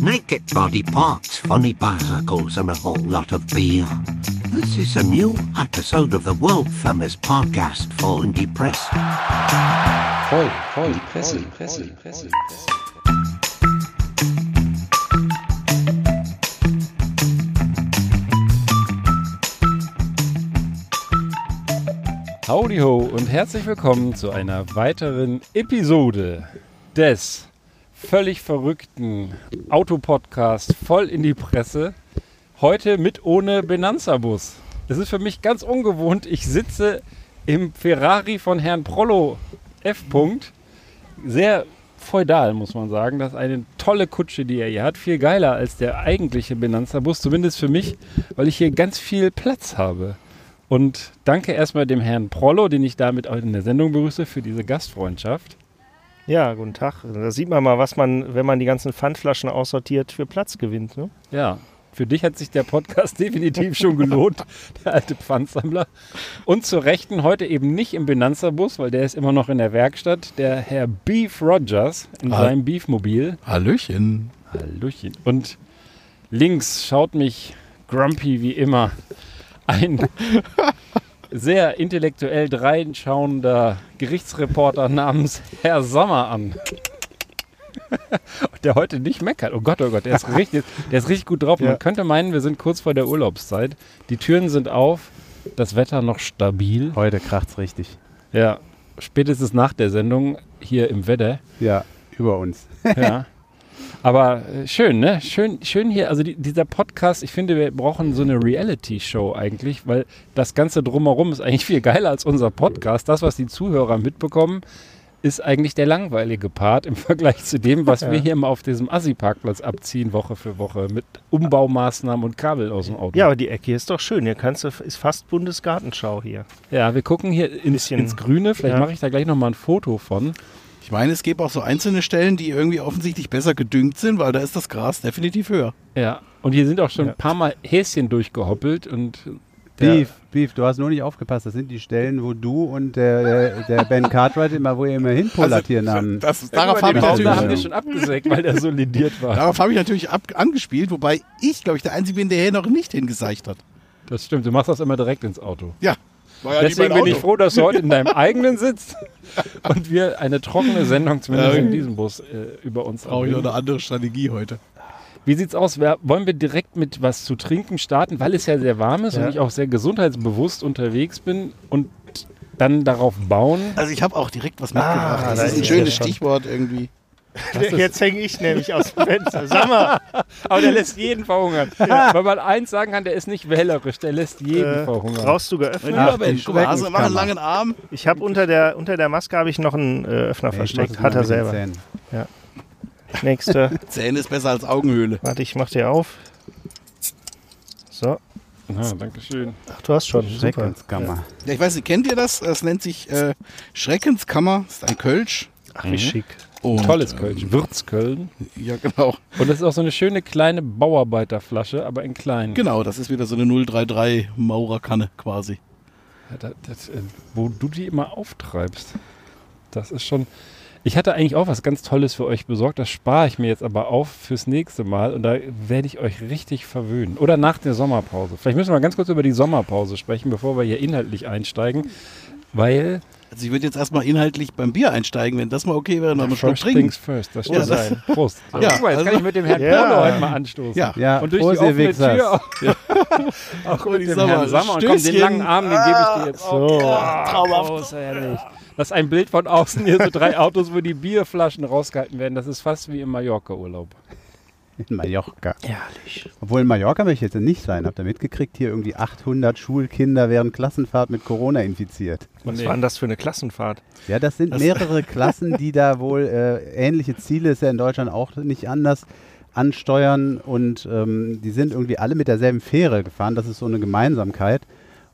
naked body parts, funny bicycles, and a whole lot of beer. This is a new episode of the world famous podcast for Indie Press. Voll, voll, Presse, Presse, Presse. Howdy ho und herzlich willkommen zu einer weiteren Episode des völlig verrückten Autopodcast voll in die Presse. Heute mit ohne Benanza-Bus. Das ist für mich ganz ungewohnt. Ich sitze im Ferrari von Herrn Prollo F. Sehr feudal, muss man sagen. Das ist eine tolle Kutsche, die er hier hat. Viel geiler als der eigentliche Benanza-Bus, zumindest für mich, weil ich hier ganz viel Platz habe. Und danke erstmal dem Herrn Prollo, den ich damit in der Sendung begrüße, für diese Gastfreundschaft. Ja, guten Tag. Da sieht man mal, was man, wenn man die ganzen Pfandflaschen aussortiert, für Platz gewinnt. Ne? Ja, für dich hat sich der Podcast definitiv schon gelohnt, der alte Pfandsammler. Und zur Rechten heute eben nicht im Benanza-Bus, weil der ist immer noch in der Werkstatt, der Herr Beef Rogers in Hall- seinem Beefmobil. Hallöchen. Hallöchen. Und links schaut mich grumpy wie immer ein sehr intellektuell dreinschauender Gerichtsreporter namens Herr Sommer an. Der heute nicht meckert. Oh Gott, oh Gott, der ist richtig, der ist richtig gut drauf. Ja. Man könnte meinen, wir sind kurz vor der Urlaubszeit. Die Türen sind auf, das Wetter noch stabil. Heute kracht's richtig. Ja, spätestens nach der Sendung hier im Wetter. Ja, über uns. Ja. Aber äh, schön, ne? Schön, schön hier. Also die, dieser Podcast, ich finde, wir brauchen so eine Reality-Show eigentlich, weil das Ganze drumherum ist eigentlich viel geiler als unser Podcast. Das, was die Zuhörer mitbekommen, ist eigentlich der langweilige Part im Vergleich zu dem, was wir hier immer auf diesem Assi-Parkplatz abziehen, Woche für Woche, mit Umbaumaßnahmen und Kabel aus dem Auto. Ja, aber die Ecke hier ist doch schön. Hier kannst du, ist fast Bundesgartenschau hier. Ja, wir gucken hier ins, ins Grüne. Vielleicht ja. mache ich da gleich nochmal ein Foto von. Ich meine, es gibt auch so einzelne Stellen, die irgendwie offensichtlich besser gedüngt sind, weil da ist das Gras definitiv höher. Ja, und hier sind auch schon Ja. ein paar Mal Häschen durchgehoppelt und Beef, Beef, du hast nur nicht aufgepasst. Das sind die Stellen, wo du und der, der, der Ben Cartwright immer, wo ihr immer hinpullert hier namen. das, Ja, darauf mal, habe ich, da haben wir natürlich- schon abgesägt, weil der so lediert war. darauf hab ich natürlich ab, angespielt, wobei ich, glaube ich, der Einzige bin, der hier noch nicht hingeseicht hat. Das stimmt, du machst das immer direkt ins Auto. Ja, ja Deswegen bin ich froh, dass du heute in deinem eigenen sitzt und wir eine trockene Sendung, zumindest in diesem Bus, äh, über uns Brauche ich noch eine andere Strategie heute. Wie sieht's aus? Wollen wir direkt mit was zu trinken starten, weil es ja sehr warm ist Ja. und ich auch sehr gesundheitsbewusst unterwegs bin und dann darauf bauen? Also ich habe auch direkt was Ah, mitgebracht. da das ist ein schönes. Stichwort irgendwie. Jetzt hänge ich nämlich aus dem Fenster. Sag mal, Aber der lässt jeden verhungern. Weil man eins sagen kann, der ist nicht wählerisch, der lässt jeden äh, verhungern. brauchst du geöffnet? Ja, Mensch, guck mal, also mach einen langen Arm. Ich habe unter der, unter der Maske habe ich noch einen äh, Öffner Nee, versteckt. Hat er selber. Zähnen. Nächste. Zähne ist besser als Augenhöhle. Warte, ich mach dir auf. So. Ah, danke schön. Ach, du hast schon. Super. Schreckenskammer. Ja, ich weiß nicht, kennt ihr das? Das nennt sich äh, Schreckenskammer. Das ist ein Kölsch. Ach, wie schick. Und, Tolles ähm, Kölsch, Würzköln. Ja, genau. Und das ist auch so eine schöne kleine Bauarbeiterflasche, aber in klein. Genau, das ist wieder so eine 033 Maurerkanne quasi. Ja, das, das, äh, wo du die immer auftreibst. Das ist schon. Ich hatte eigentlich auch was ganz Tolles für euch besorgt. Das spare ich mir jetzt aber auf fürs nächste Mal. Und da werde ich euch richtig verwöhnen. Oder nach der Sommerpause. Vielleicht müssen wir mal ganz kurz über die Sommerpause sprechen, bevor wir hier inhaltlich einsteigen. Weil Also ich würde jetzt erstmal inhaltlich beim Bier einsteigen, wenn das mal okay wäre, noch einen Schluck first trinken. things first. Das Ja, stimmt. das- Prost. So, Ja, guck mal, jetzt kann also- ich mit dem Herrn Ja. Polo heute mal anstoßen. Ja. Ja, Und durch Prost, die offene. Tür auch, auch mit die dem Sommer- Herrn Sammer. Und komm, den langen Arm, den gebe ich dir jetzt. So. traumhaft. Großartig. Das ist ein Bild von außen hier, so drei Autos, wo die Bierflaschen rausgehalten werden. Das ist fast wie im Mallorca-Urlaub. In Mallorca. Ehrlich. Obwohl in Mallorca möchte ich jetzt nicht sein. Habt ihr mitgekriegt, hier irgendwie 800 Schulkinder während Klassenfahrt mit Corona infiziert. Was Nee. war denn das für eine Klassenfahrt? Ja, das sind mehrere Klassen, die da wohl äh, ähnliche Ziele, ist ja in Deutschland auch nicht anders, ansteuern und ähm, die sind irgendwie alle mit derselben Fähre gefahren. Das ist so eine Gemeinsamkeit.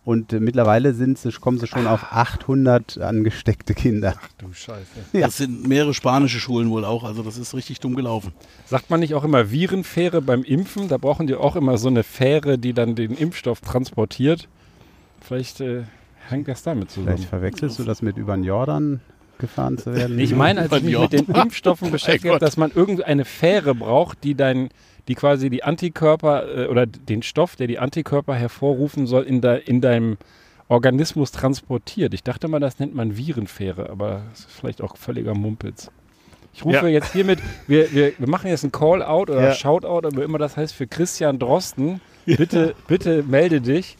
Und äh, mittlerweile sind sie, kommen sie schon auf 800 angesteckte Kinder. Du Scheiße. Das sind mehrere spanische Schulen wohl auch, also das ist richtig dumm gelaufen. Sagt man nicht auch immer Virenfähre beim Impfen? Da brauchen die auch immer so eine Fähre, die dann den Impfstoff transportiert. Vielleicht äh, hängt das damit zusammen. Vielleicht verwechselst du das mit über den Jordan gefahren zu werden. Ich meine, als ich mich Ja. mit den Impfstoffen beschäftigt habe, dass man irgendeine Fähre braucht, die dein, die quasi die Antikörper äh, oder den Stoff, der die Antikörper hervorrufen soll, in, de, in deinem Organismus transportiert. Ich dachte mal, das nennt man Virenfähre, aber das ist vielleicht auch völliger Mumpitz. Ich rufe Ja. jetzt hiermit, wir, wir, wir machen jetzt ein Call-out oder Ja. Shoutout, aber immer das heißt für Christian Drosten. Bitte, bitte melde dich.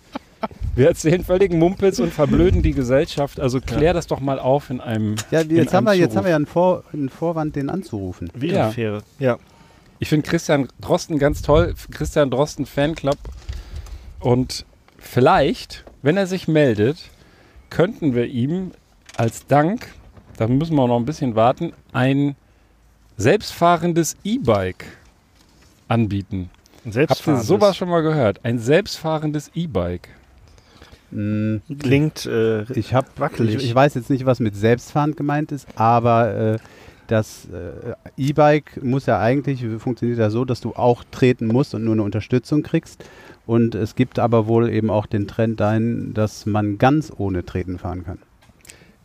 Wir erzählen völligen Mumpitz und verblöden die Gesellschaft. Also klär das doch mal auf in einem. ja, in jetzt, haben wir, einem jetzt haben wir ja einen, Vor, einen Vorwand, den anzurufen. Virenfähre. Ja. Ich finde Christian Drosten ganz toll. Christian Drosten Fanclub. Und vielleicht, wenn er sich meldet, könnten wir ihm als Dank, da müssen wir auch noch ein bisschen warten, ein selbstfahrendes E-Bike anbieten. Habt ihr sowas schon mal gehört? Ein selbstfahrendes E-Bike. Mm, Klingt äh, Ich, hab, Wackelig. ich, ich weiß jetzt nicht, was mit selbstfahrend gemeint ist, aber äh, das äh, E-Bike muss ja eigentlich, funktioniert ja so, dass du auch treten musst und nur eine Unterstützung kriegst. Und es gibt aber wohl eben auch den Trend dahin, dass man ganz ohne Treten fahren kann.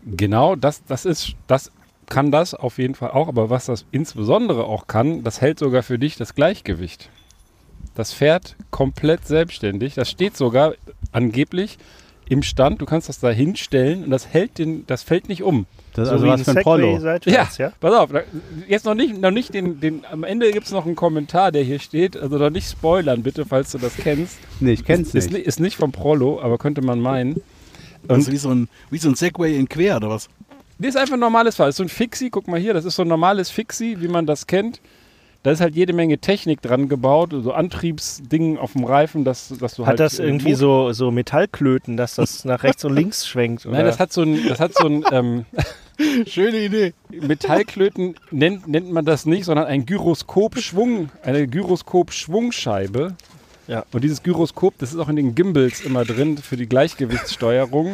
Genau, das, das ist, das kann das auf jeden Fall auch, aber was das insbesondere auch kann, das hält sogar für dich das Gleichgewicht. Das fährt komplett selbstständig. Das steht sogar angeblich im Stand. Du kannst das da hinstellen und das hält den, das fällt nicht um. Das ist so also was ein für ein Prollo. seitwärts, ja. Pass auf, jetzt noch nicht, noch nicht den, den, am Ende gibt es noch einen Kommentar, der hier steht. Also noch nicht spoilern, bitte, falls du das kennst. Nee, ich kenn's ist, nicht. Ist, ist nicht vom Prollo, aber könnte man meinen. Also wie so ein, wie so ein Segway in quer oder was? Das ist einfach ein normales Fahrrad. Das ist so ein Fixie, guck mal hier, das ist so ein normales Fixie, wie man das kennt. Da ist halt jede Menge Technik dran gebaut, so Antriebsdingen auf dem Reifen, dass, dass du Hat halt. das äh, irgendwie so, so Metallklöten, dass das nach rechts und links schwenkt? Oder? Nein, das hat so ein, das hat so ein ähm, Schöne Idee. Metallklöten nennt, nennt man das nicht, sondern ein Gyroskop-Schwung, eine Gyroskop-Schwungscheibe. Ja. Und dieses Gyroskop, das ist auch in den Gimbals immer drin für die Gleichgewichtssteuerung.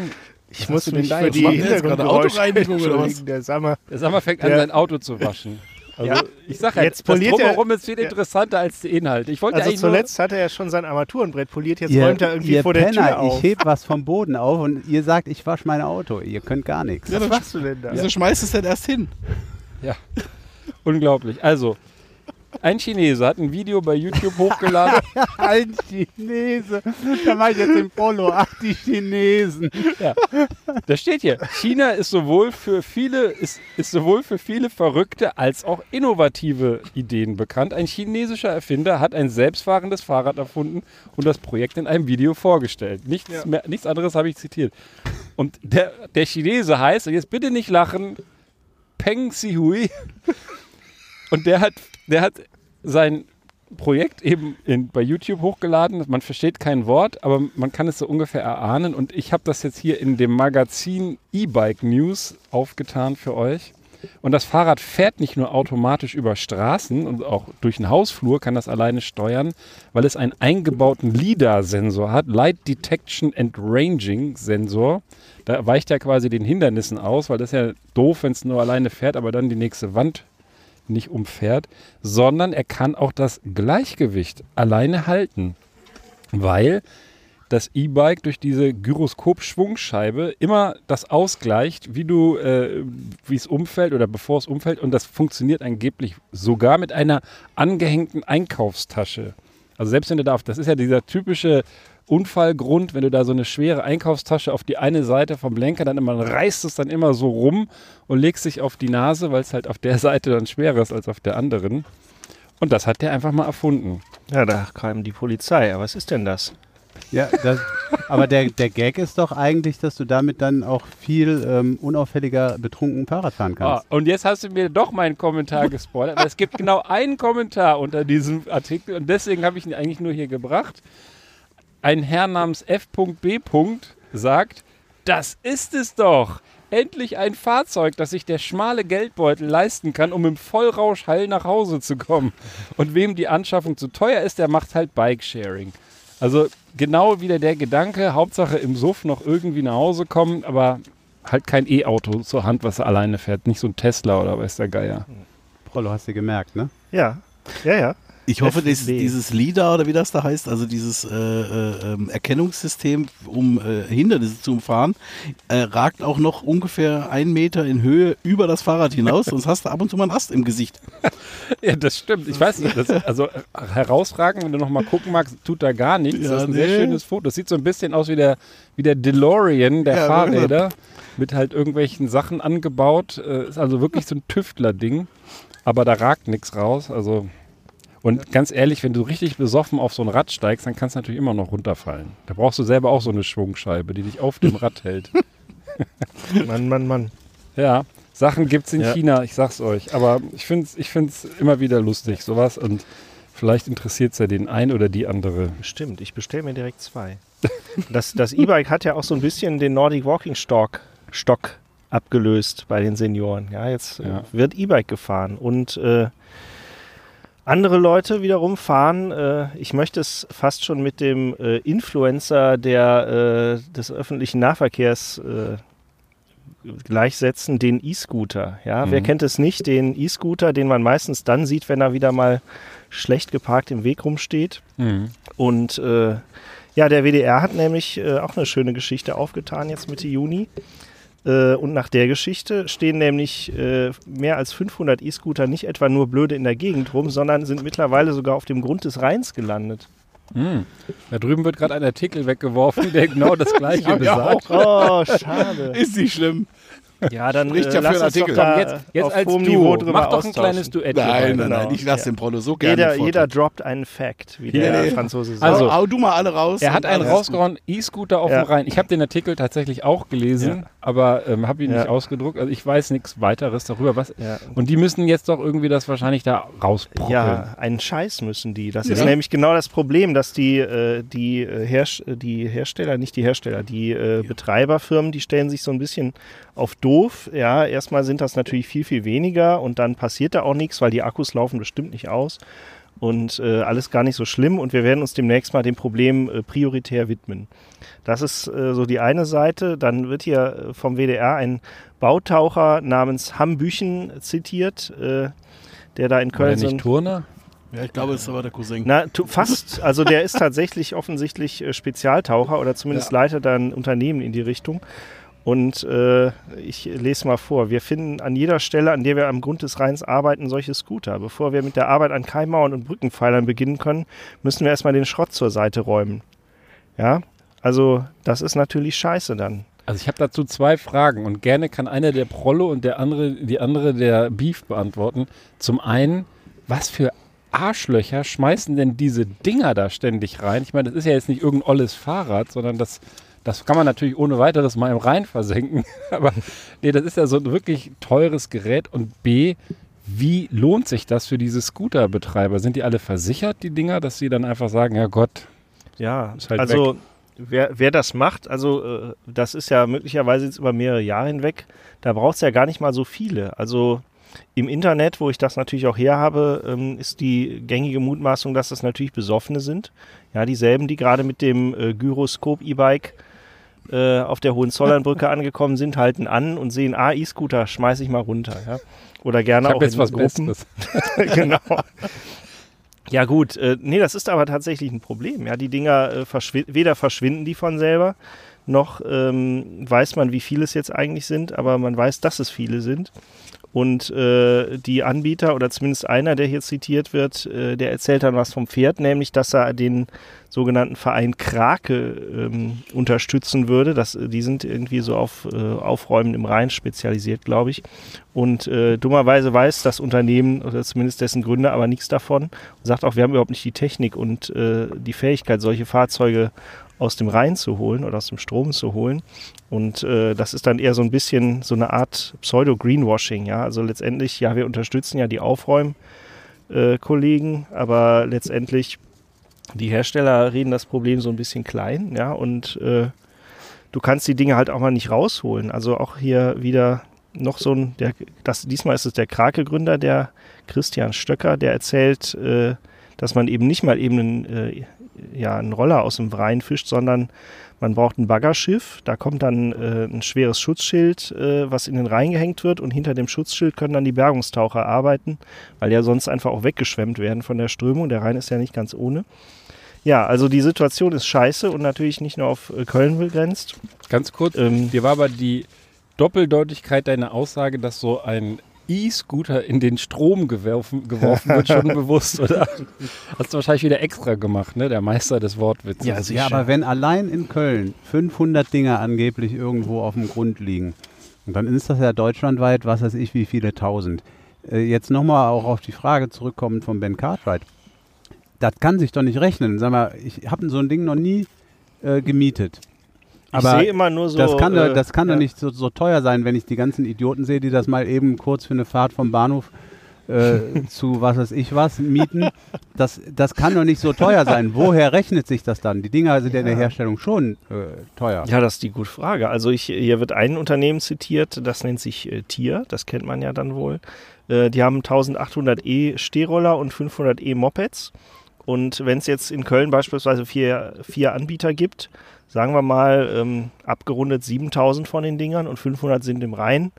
ich hast muss mich da für jetzt? die Hintergrundgeräusche was? entschuldigen. Der Sammer. Der Sammer fängt an, Ja. sein Auto zu waschen. Also Ja. ich sag ja, Jetzt das poliert er- Drumherum ist viel Ja. interessanter als die Inhalte. Ich wollte Also eigentlich nur, zuletzt hatte er schon sein Armaturenbrett poliert, jetzt Ihr, räumt er irgendwie ihr vor der Penner, Tür auf. ich heb was vom Boden auf und ihr sagt, ich wasche mein Auto. Ihr könnt gar nichts. Ja, Was machst du denn da? Wieso schmeißt es denn erst hin? Unglaublich. Also, ein Chinese hat ein Video bei YouTube hochgeladen. Ein Chinese. Da mache ich jetzt den Polo. Ach, die Chinesen. da steht hier, China ist sowohl für viele, ist, ist sowohl für viele verrückte als auch innovative Ideen bekannt. Ein chinesischer Erfinder hat ein selbstfahrendes Fahrrad erfunden und das Projekt in einem Video vorgestellt. Nichts, Ja. mehr, nichts anderes habe ich zitiert. Und der, der Chinese heißt, und jetzt bitte nicht lachen, Peng Sihui. Und der hat, der hat sein Projekt eben in, bei YouTube hochgeladen. Man versteht kein Wort, aber man kann es so ungefähr erahnen. Und ich habe das jetzt hier in dem Magazin E-Bike News aufgetan für euch. Und das Fahrrad fährt nicht nur automatisch über Straßen und auch durch den Hausflur kann das alleine steuern, weil es einen eingebauten LIDAR-Sensor hat, Light Detection and Ranging Sensor. Da weicht er quasi den Hindernissen aus, weil das ist ja doof, wenn es nur alleine fährt, aber dann die nächste Wand nicht umfährt, sondern er kann auch das Gleichgewicht alleine halten, weil das E-Bike durch diese Gyroskop-Schwungscheibe immer das ausgleicht, wie du, äh, wie es umfällt oder bevor es umfällt. Und das funktioniert angeblich sogar mit einer angehängten Einkaufstasche. Also selbst wenn du da das ist ja dieser typische Unfallgrund, wenn du da so eine schwere Einkaufstasche auf die eine Seite vom Lenker, dann immer reißt es dann immer so rum und legst dich auf die Nase, weil es halt auf der Seite dann schwerer ist als auf der anderen. Und das hat der einfach mal erfunden. Ja, da kam die Polizei. Aber was ist denn das? Ja, das, aber der, der Gag ist doch eigentlich, dass du damit dann auch viel ähm, unauffälliger betrunken Fahrrad fahren Ah, kannst. und jetzt hast du mir doch meinen Kommentar gespoilert. Aber es gibt genau einen Kommentar unter diesem Artikel und deswegen habe ich ihn eigentlich nur hier gebracht. Ein Herr namens F.B. sagt, das ist es doch. Endlich ein Fahrzeug, das sich der schmale Geldbeutel leisten kann, um im Vollrausch heil nach Hause zu kommen. Und wem die Anschaffung zu teuer ist, der macht halt Bike-Sharing. Also genau wieder der Gedanke, Hauptsache im Suff noch irgendwie nach Hause kommen, aber halt kein E-Auto zur Hand, was er alleine fährt. Nicht so ein Tesla oder weiß der Geier. Prollo hast du gemerkt, ne? Ja, ja, ja. Ich hoffe, FB. dieses, dieses LIDAR oder wie das da heißt, also dieses äh, äh, ähm, Erkennungssystem, um äh, Hindernisse zu umfahren, äh, ragt auch noch ungefähr einen Meter in Höhe über das Fahrrad hinaus, sonst hast du ab und zu mal einen Ast im Gesicht. Ja, das stimmt. Ich weiß nicht, das, also äh, herausragend, wenn du noch mal gucken magst, tut da gar nichts. Ja, das ist ein sehr nee. schönes Foto. Das sieht so ein bisschen aus wie der, wie der DeLorean der Ja, Fahrräder mit halt irgendwelchen Sachen angebaut. Äh, ist also wirklich so ein Tüftler-Ding. Aber da ragt nichts raus. Also und ganz ehrlich, wenn du richtig besoffen auf so ein Rad steigst, dann kannst du natürlich immer noch runterfallen. Da brauchst du selber auch so eine Schwungscheibe, die dich auf dem Rad hält. Mann, Mann, Mann. Ja, Sachen gibt's in Ja. China, ich sag's euch. Aber ich find's, ich find's immer wieder lustig, sowas. Und vielleicht interessiert's ja den ein oder die andere. Stimmt, ich bestelle mir direkt zwei. Das das E-Bike hat ja auch so ein bisschen den Nordic Walking Stock, Stock abgelöst bei den Senioren. Ja, jetzt äh, Ja. wird E-Bike gefahren und äh, andere Leute wiederum fahren, äh, ich möchte es fast schon mit dem äh, Influencer der, äh, des öffentlichen Nahverkehrs äh, gleichsetzen, den E-Scooter. Ja, wer Mhm. kennt es nicht, den E-Scooter, den man meistens dann sieht, wenn er wieder mal schlecht geparkt im Weg rumsteht. Und äh, ja, der WDR hat nämlich äh, auch eine schöne Geschichte aufgetan jetzt Mitte Juni. Äh, und nach der Geschichte stehen nämlich äh, mehr als 500 E-Scooter nicht etwa nur blöde in der Gegend rum, sondern sind mittlerweile sogar auf dem Grund des Rheins gelandet. Hm. Da drüben wird gerade ein Artikel weggeworfen, der genau das gleiche besagt. Oh, schade. Ist nicht schlimm. Ja, dann Spricht äh, ja für lass doch Artikel. Komm, jetzt, jetzt auf als hohem Duo. Niveau drüber Mach doch ein kleines Duett. Nein, nein, nein, ich lasse Ja. den Prolo so gerne. Jeder, jeder droppt einen Fact, wie Ja, der ja. Franzose sagt. Also, hau, hau du mal alle raus. Er hat einen rausgehauen, E-Scooter auf Ja. dem Rhein. Ich habe den Artikel tatsächlich auch gelesen, Ja. aber ähm, habe ihn Ja. nicht ausgedruckt. Also ich weiß nichts weiteres darüber. Was, Ja. Und die müssen jetzt doch irgendwie das wahrscheinlich da rausbrockeln. Ja, einen Scheiß müssen die. Das Ja. ist nämlich genau das Problem, dass die, äh, die, äh, Herst die Hersteller, nicht die Hersteller, die äh, Betreiberfirmen, die stellen sich so ein bisschen auf doof. Ja, erstmal sind das natürlich viel, viel weniger und dann passiert da auch nichts, weil die Akkus laufen bestimmt nicht aus. Und äh, alles gar nicht so schlimm und wir werden uns demnächst mal dem Problem äh, prioritär widmen. Das ist äh, so die eine Seite. Dann wird hier äh, vom WDR ein Bautaucher namens Hambüchen zitiert, äh, der da in War Köln der so ein nicht Turner? Ja, ich glaube, es ist aber der Cousin. na, tu, fast. Also der ist tatsächlich offensichtlich äh, Spezialtaucher oder zumindest Ja. leitet da ein Unternehmen in die Richtung. Und äh, ich lese mal vor. Wir finden an jeder Stelle, an der wir am Grund des Rheins arbeiten, solche Scooter. Bevor wir mit der Arbeit an Keimmauern und Brückenpfeilern beginnen können, müssen wir erstmal den Schrott zur Seite räumen. Ja, also das ist natürlich scheiße dann. Also ich habe dazu zwei Fragen und gerne kann einer der Prollo und der andere, die andere der Beef beantworten. Zum einen, was für Arschlöcher schmeißen denn diese Dinger da ständig rein? Ich meine, das ist ja jetzt nicht irgendein olles Fahrrad, sondern das, das kann man natürlich ohne weiteres mal im Rhein versenken. Aber nee, das ist ja so ein wirklich teures Gerät. Und B, wie lohnt sich das für diese Scooterbetreiber? Sind die alle versichert, die Dinger, dass sie dann einfach sagen, ja Gott, Ja, Ist halt also wer, wer das macht, also äh, das ist ja möglicherweise jetzt über mehrere Jahre hinweg, da braucht es ja gar nicht mal so viele. Also im Internet, wo ich das natürlich auch her habe, ähm, ist die gängige Mutmaßung, dass das natürlich Besoffene sind. Ja, dieselben, die gerade mit dem äh, Gyroskop-E-Bike äh, auf der Hohenzollernbrücke angekommen sind, halten an und sehen, ah, E-Scooter, schmeiß ich mal runter. Ja? Oder ich gerne auch habe jetzt in was Gruppen. Genau. Ja gut, äh, nee, das ist aber tatsächlich ein Problem. Ja, die Dinger äh, verschwi weder verschwinden die von selber, noch ähm, weiß man, wie viele es jetzt eigentlich sind, aber man weiß, dass es viele sind. Und äh, die Anbieter oder zumindest einer, der hier zitiert wird, äh, der erzählt dann was vom Pferd, nämlich, dass er den sogenannten Verein Krake ähm, unterstützen würde. Das, die sind irgendwie so auf äh, Aufräumen im Rhein spezialisiert, glaube ich. Und äh, dummerweise weiß das Unternehmen oder zumindest dessen Gründer aber nichts davon und sagt auch, wir haben überhaupt nicht die Technik und äh, die Fähigkeit, solche Fahrzeuge aus dem Rhein zu holen oder aus dem Strom zu holen. Und äh, das ist dann eher so ein bisschen so eine Art Pseudo-Greenwashing. Ja? Also letztendlich, ja, wir unterstützen ja die Aufräum-Kollegen, aber letztendlich die Hersteller reden das Problem so ein bisschen klein, ja, und äh, du kannst die Dinge halt auch mal nicht rausholen. Also auch hier wieder noch so ein, der, das, diesmal ist es der Krake-Gründer, der Christian Stöcker, der erzählt, äh, dass man eben nicht mal eben einen äh, ja ein Roller aus dem Rhein fischt, sondern man braucht ein Baggerschiff, da kommt dann äh, ein schweres Schutzschild, äh, was in den Rhein gehängt wird und hinter dem Schutzschild können dann die Bergungstaucher arbeiten, weil ja sonst einfach auch weggeschwemmt werden von der Strömung. Der Rhein ist ja nicht ganz ohne. Ja, also die Situation ist scheiße und natürlich nicht nur auf äh, Köln begrenzt. Ganz kurz, Ähm, dir war aber die Doppeldeutigkeit deiner Aussage, dass so ein E-Scooter in den Strom geworfen, geworfen wird, schon bewusst, oder? Hast du wahrscheinlich wieder extra gemacht, ne? Der Meister des Wortwitzes. Ja. Ja, aber wenn allein in Köln 500 Dinger angeblich irgendwo auf dem Grund liegen, und dann ist das ja deutschlandweit, was weiß ich, wie viele tausend. Äh, jetzt nochmal auch auf die Frage zurückkommend von Ben Cartwright. Das kann sich doch nicht rechnen. Sag mal, ich habe so ein Ding noch nie äh, gemietet. Ich sehe immer nur so. das kann, doch- äh, das kann ja. doch nicht so, so teuer sein, wenn ich die ganzen Idioten sehe, die das mal eben kurz für eine Fahrt vom Bahnhof äh, zu was weiß ich was mieten. Das, das kann doch nicht so teuer sein. Woher rechnet sich das dann? Die Dinger sind ja in der Herstellung schon äh, teuer. Ja, das ist die gute Frage. Also ich, hier wird ein Unternehmen zitiert, das nennt sich äh, Tier, das kennt man ja dann wohl. Äh, die haben 1800 E-Stehroller und 500 E-Mopeds. Und wenn es jetzt in Köln beispielsweise vier, vier Anbieter gibt, sagen wir mal ähm, abgerundet 7000 von den Dingern und 500 sind im Rhein,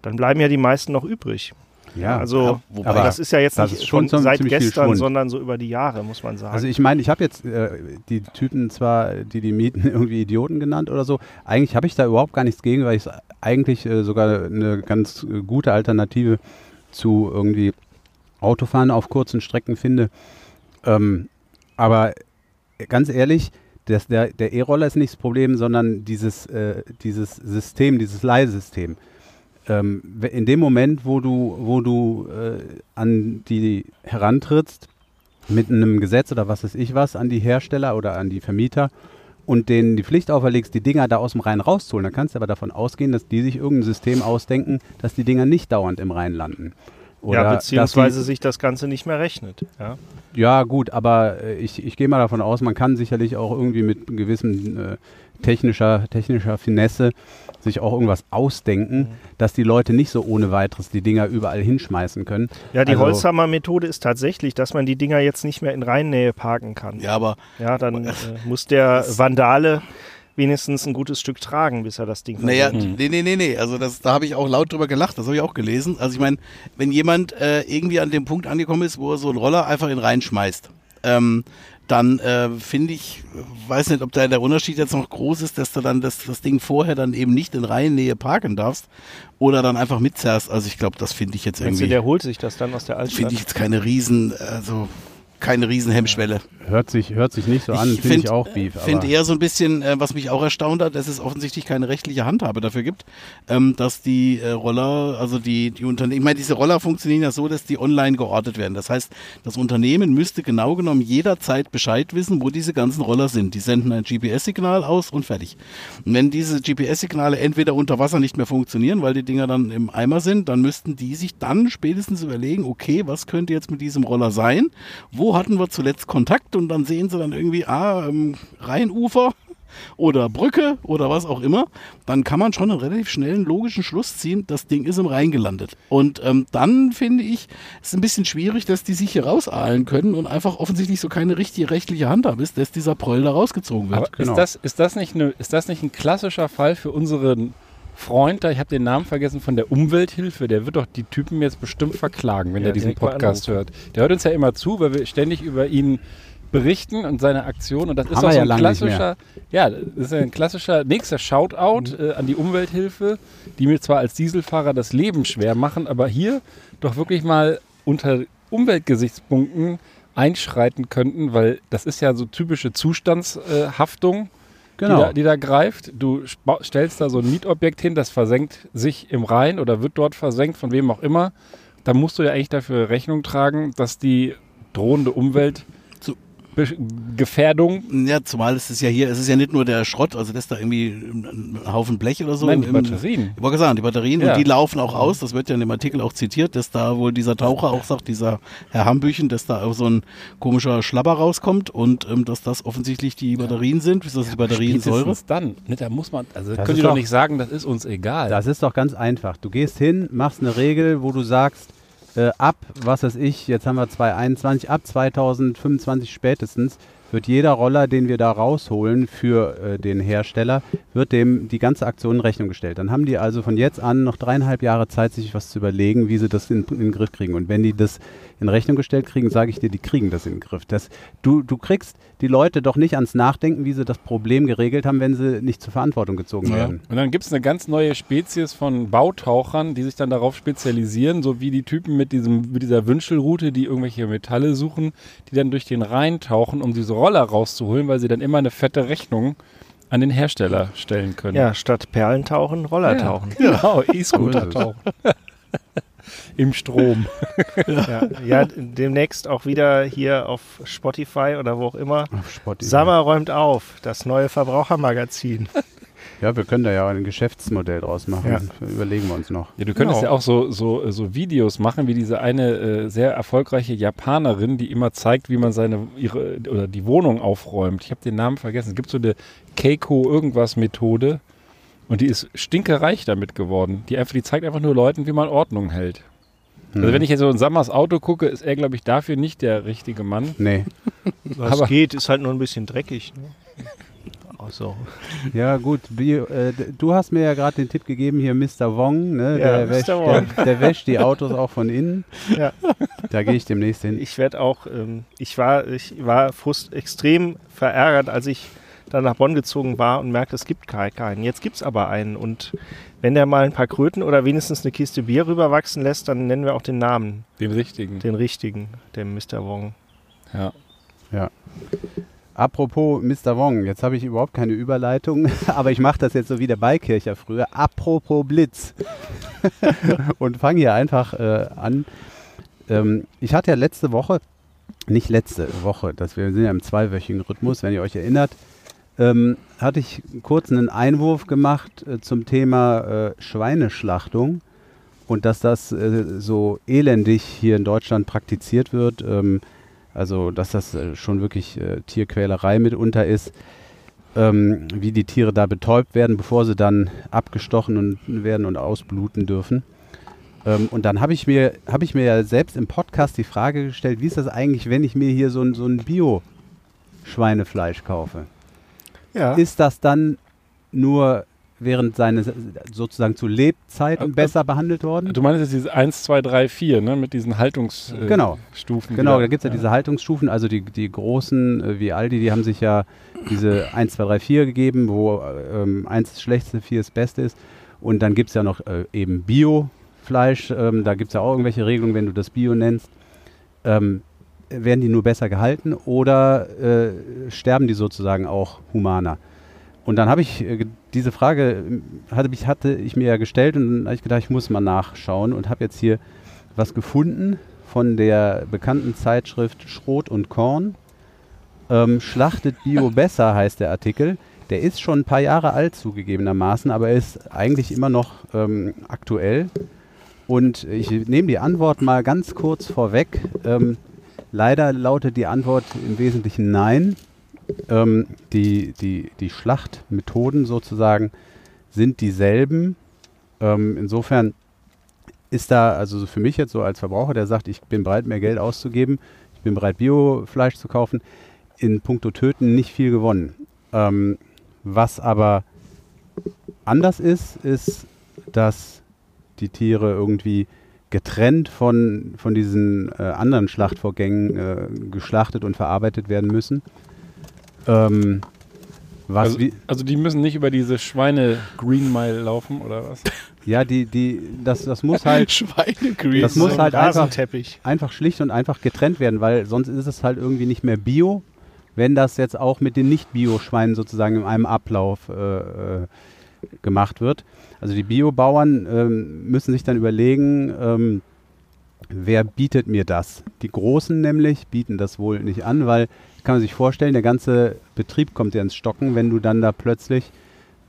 dann bleiben ja die meisten noch übrig. Ja, also wobei aber das ist ja jetzt nicht schon von seit gestern, sondern so über die Jahre, muss man sagen. Also ich meine, ich habe jetzt äh, die Typen zwar, die die mieten, irgendwie Idioten genannt oder so. Eigentlich habe ich da überhaupt gar nichts gegen, weil ich es eigentlich äh, sogar eine ganz äh, gute Alternative zu irgendwie Autofahren auf kurzen Strecken finde. Ähm, aber ganz ehrlich, das, der E-Roller ist nicht das Problem, sondern dieses, äh, dieses System, dieses Leihsystem. Ähm, in dem Moment, wo du, wo du äh, an die herantrittst, mit einem Gesetz oder was weiß ich was an die Hersteller oder an die Vermieter und denen die Pflicht auferlegst, die Dinger da aus dem Rhein rauszuholen, dann kannst du aber davon ausgehen, dass die sich irgendein System ausdenken, dass die Dinger nicht dauernd im Rhein landen. Oder ja, beziehungsweise die, sich das Ganze nicht mehr rechnet. Ja. Ja, gut, aber äh, ich, ich gehe mal davon aus, man kann sicherlich auch irgendwie mit gewissem äh, technischer, technischer Finesse sich auch irgendwas ausdenken, Mhm. dass die Leute nicht so ohne weiteres die Dinger überall hinschmeißen können. Ja, die Also- Holzhammer-Methode ist tatsächlich, dass man die Dinger jetzt nicht mehr in Rheinnähe parken kann. Ja, aber Ja, dann äh, muss der Vandale wenigstens ein gutes Stück tragen, bis er das Ding Naja, versenkt. nee, nee, nee, nee. Also das, da habe ich auch laut drüber gelacht, das habe ich auch gelesen. Also ich meine, wenn jemand äh, irgendwie an dem Punkt angekommen ist, wo er so einen Roller einfach in reinschmeißt, ähm, dann äh, finde ich, weiß nicht, ob da der Unterschied jetzt noch groß ist, dass du dann das, das Ding vorher dann eben nicht in Reinnähe parken darfst oder dann einfach mitzerrst. Also ich glaube, das finde ich jetzt irgendwie, der holt sich das dann aus der Altstadt? finde ich jetzt keine riesen, also keine riesen Hemmschwelle. Hört sich, hört sich nicht so an, Ich finde ich find- auch Beef. finde aber- eher so ein bisschen, äh, was mich auch erstaunt hat, dass es offensichtlich keine rechtliche Handhabe dafür gibt, ähm, dass die äh, Roller, also die, die Unternehmen, ich meine, diese Roller funktionieren ja so, dass die online geortet werden. Das heißt, das Unternehmen müsste genau genommen jederzeit Bescheid wissen, wo diese ganzen Roller sind. Die senden ein GPS-Signal aus und fertig. Und wenn diese GPS-Signale entweder unter Wasser nicht mehr funktionieren, weil die Dinger dann im Eimer sind, dann müssten die sich dann spätestens überlegen, okay, was könnte jetzt mit diesem Roller sein? Wo hatten wir zuletzt Kontakt? Und dann sehen sie dann irgendwie, ah, ähm, Rheinufer oder Brücke oder was auch immer, dann kann man schon einen relativ schnellen logischen Schluss ziehen, das Ding ist im Rhein gelandet. Und ähm, dann finde ich, es ist ein bisschen schwierig, dass die sich hier rausahlen können und einfach offensichtlich so keine richtige rechtliche Handhabe ist, dass dieser Proll da rausgezogen wird. Genau. ist, das, ist, das nicht eine, ist das nicht ein klassischer Fall für unseren Freund da? Ich habe den Namen vergessen von der Umwelthilfe. Der wird doch die Typen jetzt bestimmt verklagen, wenn Ja, er diesen Podcast hört. Der hört uns ja immer zu, weil wir ständig über ihn berichten und seine Aktion. Und das ist wir so ja ein nicht klassischer, ja, das ist ja ein klassischer nächster Shoutout äh, an die Umwelthilfe, die mir zwar als Dieselfahrer das Leben schwer machen, aber hier doch wirklich mal unter Umweltgesichtspunkten einschreiten könnten, weil das ist ja so typische Zustandshaftung, die, Genau. da, die da greift. Du stellst da so ein Mietobjekt hin, das versenkt sich im Rhein oder wird dort versenkt, von wem auch immer. Da musst du ja eigentlich dafür Rechnung tragen, dass die drohende Umwelt Be Gefährdung Ja, zumal es ist ja hier, es ist ja nicht nur der Schrott, also das da irgendwie ein Haufen Blech oder so. Nein, die im- Batterien. Ich wollte sagen, die Batterien Ja. und die laufen auch aus. Das wird ja in dem Artikel auch zitiert, dass da wohl dieser Taucher auch sagt, dieser Herr Hambüchen, dass da auch so ein komischer Schlabber rauskommt und ähm, dass das offensichtlich die Batterien sind. Ist das die Batteriensäure? Dann. Ne, da muss man, also Das könnt ist ihr doch doch- nicht sagen, das ist uns egal. Das ist doch ganz einfach. Du gehst hin, machst eine Regel, wo du sagst, äh, ab, was weiß ich, jetzt haben wir 2021, ab 2025 spätestens wird jeder Roller, den wir da rausholen für äh, den Hersteller, wird dem die ganze Aktion in Rechnung gestellt. Dann haben die also von jetzt an noch dreieinhalb Jahre Zeit, sich was zu überlegen, wie sie das in, in den Griff kriegen. Und wenn die das in Rechnung gestellt kriegen, sage ich dir, die kriegen das in den Griff. Das, du, du kriegst die Leute doch nicht ans Nachdenken, wie sie das Problem geregelt haben, wenn sie nicht zur Verantwortung gezogen werden. Und dann gibt es eine ganz neue Spezies von Bautauchern, die sich dann darauf spezialisieren, so wie die Typen mit, diesem, mit dieser Wünschelroute, die irgendwelche Metalle suchen, die dann durch den Rhein tauchen, um diese Roller rauszuholen, weil sie dann immer eine fette Rechnung an den Hersteller stellen können. Ja, statt Perlen tauchen, Roller Ja. tauchen. Genau, E-Scooter tauchen. Im Strom. Ja, ja, demnächst auch wieder hier auf Spotify oder wo auch immer. Auf Spotify. Sammer räumt auf, das neue Verbrauchermagazin. Ja, wir können da ja ein Geschäftsmodell draus machen. Ja. Überlegen wir uns noch. Ja, du könntest Genau. ja auch so, so, so Videos machen, wie diese eine äh, sehr erfolgreiche Japanerin, die immer zeigt, wie man seine ihre oder die Wohnung aufräumt. Ich habe den Namen vergessen. Es gibt so eine Keiko irgendwas Methode und die ist stinkereich damit geworden. Die einfach, die zeigt einfach nur Leuten, wie man Ordnung hält. Also wenn ich jetzt so in Sammers Auto gucke, ist er, glaube ich, dafür nicht der richtige Mann. Nee. Was Aber- geht, ist halt nur ein bisschen dreckig. Ne? Ach so. Ja, gut. Äh, du hast mir ja gerade den Tipp gegeben, hier Mr. Wong, ne? Ja, der, Mr. wäscht, Wong. Der, der wäscht die Autos auch von innen. Ja. Da gehe ich demnächst hin. Ich werde auch, ähm, ich war, ich war frust extrem verärgert, als ich dann nach Bonn gezogen war und merkte, es gibt ke- keinen. Jetzt gibt es aber einen. Und wenn der mal ein paar Kröten oder wenigstens eine Kiste Bier rüberwachsen lässt, dann nennen wir auch den Namen, Den richtigen. den richtigen, dem Mr. Wong. Ja. Apropos Mr. Wong, jetzt habe ich überhaupt keine Überleitung, aber ich mache das jetzt so wie der Beikircher früher. Apropos Blitz. und fange hier einfach äh, an. Ähm, ich hatte ja letzte Woche, nicht letzte Woche, das wir sind ja im zweiwöchigen Rhythmus, wenn ihr euch erinnert, ähm, hatte ich kurz einen Einwurf gemacht äh, zum Thema äh, Schweineschlachtung und dass das äh, so elendig hier in Deutschland praktiziert wird. Ähm, also, dass das äh, schon wirklich äh, Tierquälerei mitunter ist. Ähm, wie die Tiere da betäubt werden, bevor sie dann abgestochen und, werden und ausbluten dürfen. Ähm, und dann habe ich, mir habe ich mir ja selbst im Podcast die Frage gestellt, wie ist das eigentlich, wenn ich mir hier so ein, so ein Bio-Schweinefleisch kaufe? Ja. Ist das dann nur während seines sozusagen zu Lebzeiten Äh, äh, besser behandelt worden? Du meinst jetzt diese 1, 2, 3, 4, ne? Mit diesen Haltungsstufen. Äh, Genau. Stufen Genau, wieder. da gibt es ja, diese Haltungsstufen, also die, die großen äh, wie Aldi, die haben sich ja diese 1, 2, 3, 4 gegeben, wo äh, ähm, 1 das Schlechteste, 4 das Beste ist. Und dann gibt es ja noch äh, eben Bio-Fleisch, ähm, da gibt es ja auch irgendwelche Regelungen, wenn du das Bio nennst. Ähm, werden die nur besser gehalten oder äh, sterben die sozusagen auch humaner? Und dann habe ich äh, diese Frage, ähm, hatte, ich, hatte ich mir ja gestellt und dann habe ich gedacht, ich muss mal nachschauen und habe jetzt hier was gefunden von der bekannten Zeitschrift Schrot und Korn. Ähm, Schlachtet Bio besser heißt der Artikel. Der ist schon ein paar Jahre alt zugegebenermaßen, aber er ist eigentlich immer noch ähm, aktuell. Und ich nehme die Antwort mal ganz kurz vorweg. Ähm, leider lautet die Antwort im Wesentlichen Nein. Ähm, die, die, die Schlachtmethoden sozusagen sind dieselben. Ähm, insofern ist da, also so für mich jetzt so als Verbraucher, der sagt, ich bin bereit, mehr Geld auszugeben, ich bin bereit, Biofleisch zu kaufen, in puncto Töten nicht viel gewonnen. Ähm, was aber anders ist, ist, dass die Tiere irgendwie getrennt von, von diesen äh, anderen Schlachtvorgängen äh, geschlachtet und verarbeitet werden müssen. Ähm, was Also, also die müssen nicht über diese Schweine Green Mile laufen oder was? ja, die, die, das, das muss halt Schweinegreen. Das muss halt einfach- einfach schlicht und einfach getrennt werden, weil sonst ist es halt irgendwie nicht mehr Bio, wenn das jetzt auch mit den Nicht-Bio-Schweinen sozusagen in einem Ablauf äh, äh, gemacht wird. Also die Biobauern ähm, müssen sich dann überlegen, ähm, wer bietet mir das? Die Großen nämlich bieten das wohl nicht an, weil kann man sich vorstellen, der ganze Betrieb kommt ja ins Stocken, wenn du dann da plötzlich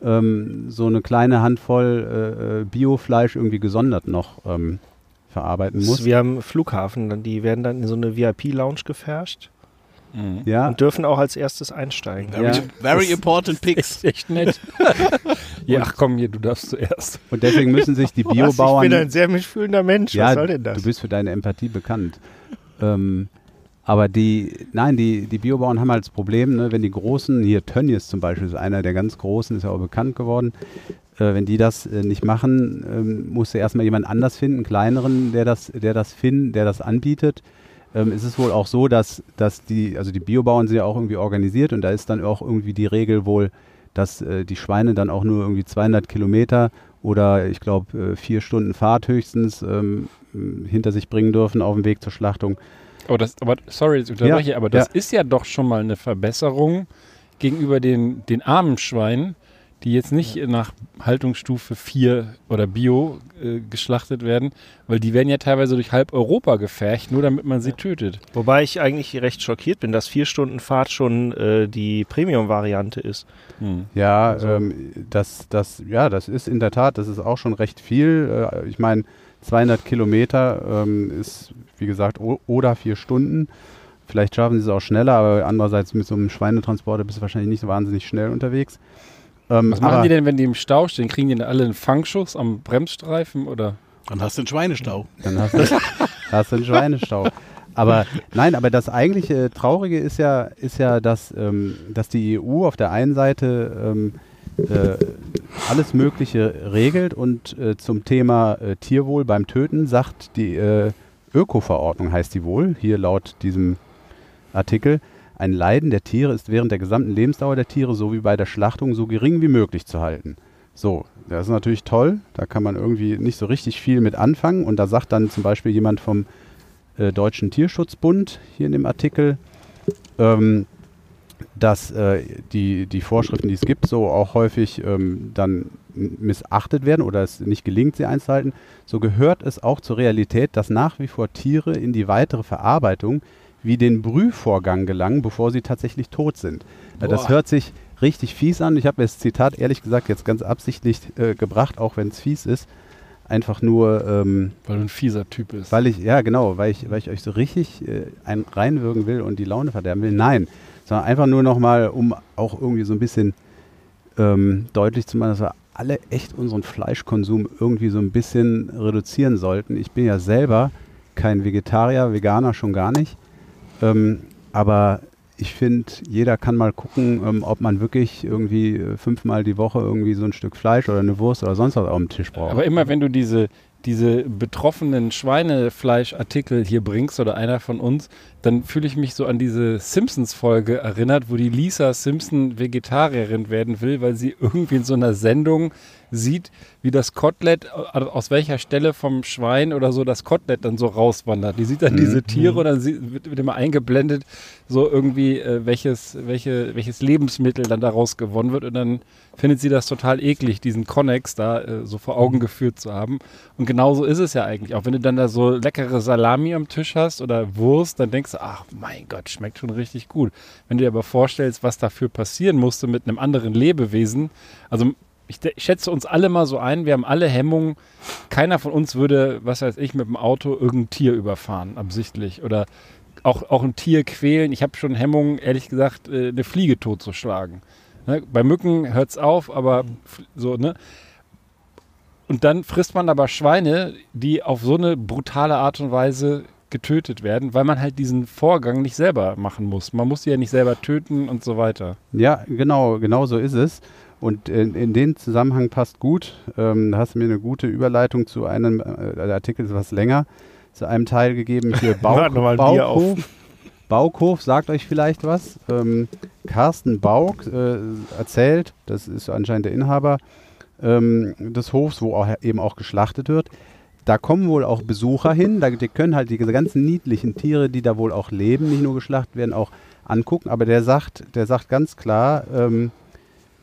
ähm, so eine kleine Handvoll äh, äh, Biofleisch irgendwie gesondert noch ähm, verarbeiten musst. Wir haben Flughafen, die werden dann in so eine VIP-Lounge gefärscht Mhm. Ja, und dürfen auch als erstes einsteigen. Very, Ja. very important picks. Echt, echt nett. ja, ach komm, hier, du darfst zuerst. und deswegen müssen sich die Was? Ich bin ein Biobauern. sehr mitfühlender Mensch. Ja, Was soll denn das? du bist für deine Empathie bekannt. Ähm, Aber die, nein, die, die Biobauern haben halt das Problem, ne, wenn die großen, hier Tönnies zum Beispiel ist einer der ganz großen, ist ja auch bekannt geworden, äh, wenn die das äh, nicht machen, ähm, muss ja erstmal jemand anders finden, einen kleineren, der das, der das findet, der das anbietet. Ähm, es ist wohl auch so, dass, dass die, also die Biobauern sind ja auch irgendwie organisiert und da ist dann auch irgendwie die Regel wohl, dass äh, die Schweine dann auch nur irgendwie 200 Kilometer oder ich glaube äh, vier Stunden Fahrt höchstens ähm, hinter sich bringen dürfen auf dem Weg zur Schlachtung. Oh, das, aber sorry, ich unterbreche, aber das ist ja doch schon mal eine Verbesserung gegenüber den, den armen Schweinen, die jetzt nicht nach Haltungsstufe 4 oder Bio äh, geschlachtet werden, weil die werden ja teilweise durch halb Europa gefercht, nur damit man sie tötet. Wobei ich eigentlich recht schockiert bin, dass vier Stunden Fahrt schon äh, die Premium-Variante ist. Hm. Ja, ähm, das, das, ja, das ist in der Tat, das ist auch schon recht viel. Äh, ich meine, 200 Kilometer ähm, ist, wie gesagt, oder vier Stunden. Vielleicht schaffen sie es auch schneller, aber andererseits mit so einem Schweinetransporter bist du wahrscheinlich nicht so wahnsinnig schnell unterwegs. Ähm, Was machen die denn, wenn die im Stau stehen? Kriegen die denn alle einen Fangschuss am Bremsstreifen oder? Dann hast du einen Schweinestau. Dann hast du, hast du einen Schweinestau. Aber nein, aber das eigentliche Traurige ist ja, ist ja, dass, ähm, dass die EU auf der einen Seite ähm, äh, alles Mögliche regelt und äh, zum Thema äh, Tierwohl beim Töten sagt die äh, Öko-Verordnung heißt die wohl, hier laut diesem Artikel, ein Leiden der Tiere ist während der gesamten Lebensdauer der Tiere sowie bei der Schlachtung so gering wie möglich zu halten. So, das ist natürlich toll. Da kann man irgendwie nicht so richtig viel mit anfangen. Und da sagt dann zum Beispiel jemand vom äh, Deutschen Tierschutzbund hier in dem Artikel, ähm, dass äh, die, die Vorschriften, die es gibt, so auch häufig ähm, dann missachtet werden oder es nicht gelingt, sie einzuhalten. So gehört es auch zur Realität, dass nach wie vor Tiere in die weitere Verarbeitung wie den Brühvorgang gelangen, bevor sie tatsächlich tot sind. Boah. Das hört sich richtig fies an. Ich habe mir das Zitat ehrlich gesagt jetzt ganz absichtlich äh, gebracht, auch wenn es fies ist. Einfach nur. Ähm, weil du ein fieser Typ bist. Weil ich, ja genau, weil ich, weil ich euch so richtig äh, ein, reinwürgen will und die Laune verderben will. Nein, sondern einfach nur nochmal, um auch irgendwie so ein bisschen ähm, deutlich zu machen, dass wir alle echt unseren Fleischkonsum irgendwie so ein bisschen reduzieren sollten. Ich bin ja selber kein Vegetarier, Veganer schon gar nicht. Ähm, aber ich finde, jeder kann mal gucken, ähm, ob man wirklich irgendwie äh, fünfmal die Woche irgendwie so ein Stück Fleisch oder eine Wurst oder sonst was auf dem Tisch braucht. Aber immer wenn du diese, diese betroffenen Schweinefleischartikel hier bringst oder einer von uns, dann fühle ich mich so an diese Simpsons-Folge erinnert, wo die Lisa Simpson Vegetarierin werden will, weil sie irgendwie in so einer Sendung sieht, wie das Kotelett, also aus welcher Stelle vom Schwein oder so das Kotelett dann so rauswandert. Die sieht dann mhm. diese Tiere und dann wird, wird, immer eingeblendet, so irgendwie, äh, welches, welche, welches Lebensmittel dann daraus gewonnen wird. Und dann findet sie das total eklig, diesen Connex da äh, so vor Augen geführt zu haben. Und genauso ist es ja eigentlich. Auch wenn du dann da so leckere Salami am Tisch hast oder Wurst, dann denkst du, ach mein Gott, schmeckt schon richtig gut. Wenn du dir aber vorstellst, was dafür passieren musste mit einem anderen Lebewesen, also ich, ich, schätze uns alle mal so ein, wir haben alle Hemmungen. Keiner von uns würde, was weiß ich, mit dem Auto irgendein Tier überfahren, absichtlich. Oder auch, auch ein Tier quälen. Ich habe schon Hemmungen, ehrlich gesagt, äh, eine Fliege totzuschlagen. Ne? Bei Mücken hört es auf, aber so, ne? Und dann frisst man aber Schweine, die auf so eine brutale Art und Weise getötet werden, weil man halt diesen Vorgang nicht selber machen muss. Man muss sie ja nicht selber töten und so weiter. Ja, genau, genau so ist es. Und in, in den Zusammenhang passt gut, ähm, da hast du mir eine gute Überleitung zu einem, äh, der Artikel ist was länger, zu einem Teil gegeben für Bau, Bauhof. Baukhof sagt euch vielleicht was. Ähm, Carsten Bauk äh, erzählt, das ist anscheinend der Inhaber ähm, des Hofs, wo auch, eben auch geschlachtet wird. Da kommen wohl auch Besucher hin, da, die können halt diese ganzen niedlichen Tiere, die da wohl auch leben, nicht nur geschlachtet werden, auch angucken. Aber der sagt, der sagt ganz klar, ähm,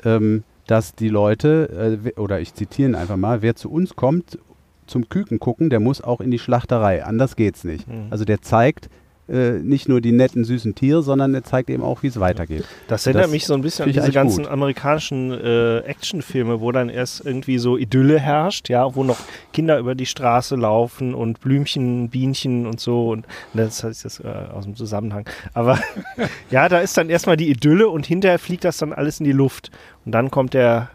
ähm, dass die Leute, äh, oder ich zitiere ihn einfach mal, wer zu uns kommt zum Küken gucken, der muss auch in die Schlachterei. Anders geht's nicht. Mhm. Also der zeigt, äh, nicht nur die netten, süßen Tiere, sondern er zeigt eben auch, wie es weitergeht. Das erinnert das mich so ein bisschen an diese ganzen gut. amerikanischen äh, Actionfilme, wo dann erst irgendwie so Idylle herrscht, ja, wo noch Kinder über die Straße laufen und Blümchen, Bienchen und so. Und das heißt das äh, aus dem Zusammenhang. Aber ja, da ist dann erstmal die Idylle und hinterher fliegt das dann alles in die Luft. Und dann kommt der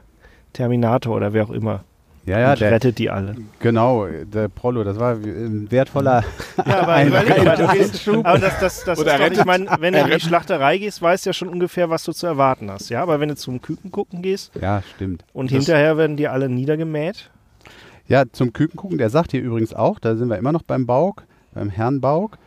Terminator oder wer auch immer. Ja, ja, und der, rettet die alle. genau, der Prollo, das war ein wertvoller Ja, aber ein- überleg mal, du gehst, aber das, das, das ist doch, ich meine, wenn du er in die Schlachterei gehst, weißt du ja schon ungefähr, was du zu erwarten hast. Ja, aber wenn du zum Küken gucken gehst Ja, stimmt. und Das- hinterher werden die alle niedergemäht, Ja, zum Küken gucken, der sagt hier übrigens auch, da sind wir immer noch beim Bauk, beim Herrn Bauk,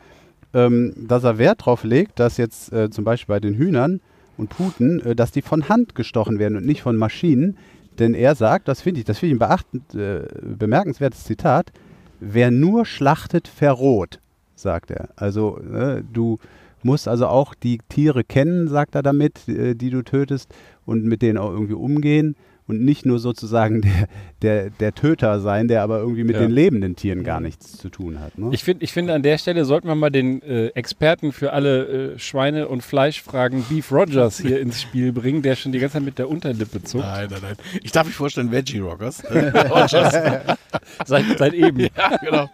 ähm, dass er Wert drauf legt, dass jetzt äh, zum Beispiel bei den Hühnern und Puten, äh, dass die von Hand gestochen werden und nicht von Maschinen. Denn er sagt, das finde ich, das finde ich ein beachtend, äh, bemerkenswertes Zitat, wer nur schlachtet, verroht, sagt er. Also äh, du musst also auch die Tiere kennen, sagt er damit, äh, die du tötest und mit denen auch irgendwie umgehen und nicht nur sozusagen der, der, der Töter sein, der aber irgendwie mit Ja. den lebenden Tieren gar nichts zu tun hat. Ne? Ich, find, ich finde, an der Stelle sollten wir mal den äh, Experten für alle äh, Schweine- und Fleischfragen Beef Rogers hier ins Spiel bringen, der schon die ganze Zeit mit der Unterlippe zuckt. Nein, nein, nein. Ich darf mich vorstellen, Veggie Rockers. Rogers. Seit, seit eben. ja, genau.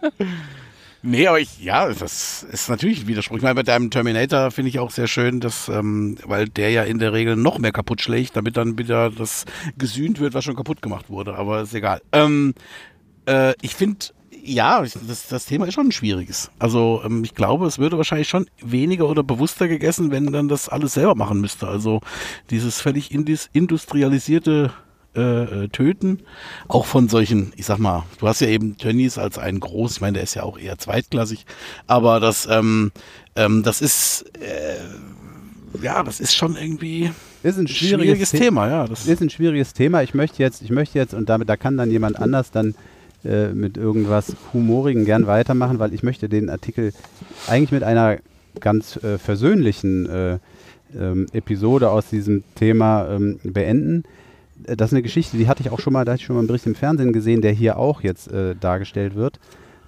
Nee, aber ich, ja, das ist natürlich ein Widerspruch. Ich meine, bei deinem Terminator finde ich auch sehr schön, dass, ähm, weil der ja in der Regel noch mehr kaputt schlägt, damit dann wieder das gesühnt wird, was schon kaputt gemacht wurde. Aber ist egal. Ähm, äh, ich finde, ja, das, das Thema ist schon ein schwieriges. Also ähm, ich glaube, es würde wahrscheinlich schon weniger oder bewusster gegessen, wenn dann das alles selber machen müsste. Also dieses völlig industrialisierte äh, äh, Töten, auch von solchen, ich sag mal, du hast ja eben Tönnies als einen groß, ich meine, der ist ja auch eher zweitklassig, aber das, ähm, ähm, das ist, äh, ja, das ist schon irgendwie ist ein schwieriges, schwieriges The- Thema, ja. Das, ist ein schwieriges Thema. Ich möchte jetzt, ich möchte jetzt, und damit, da kann dann jemand anders dann äh, mit irgendwas Humorigen gern weitermachen, weil ich möchte den Artikel eigentlich mit einer ganz äh, versöhnlichen äh, ähm, Episode aus diesem Thema ähm, beenden. Äh, Das ist eine Geschichte, die hatte ich auch schon mal, da hatte ich schon mal einen Bericht im Fernsehen gesehen, der hier auch jetzt äh, dargestellt wird.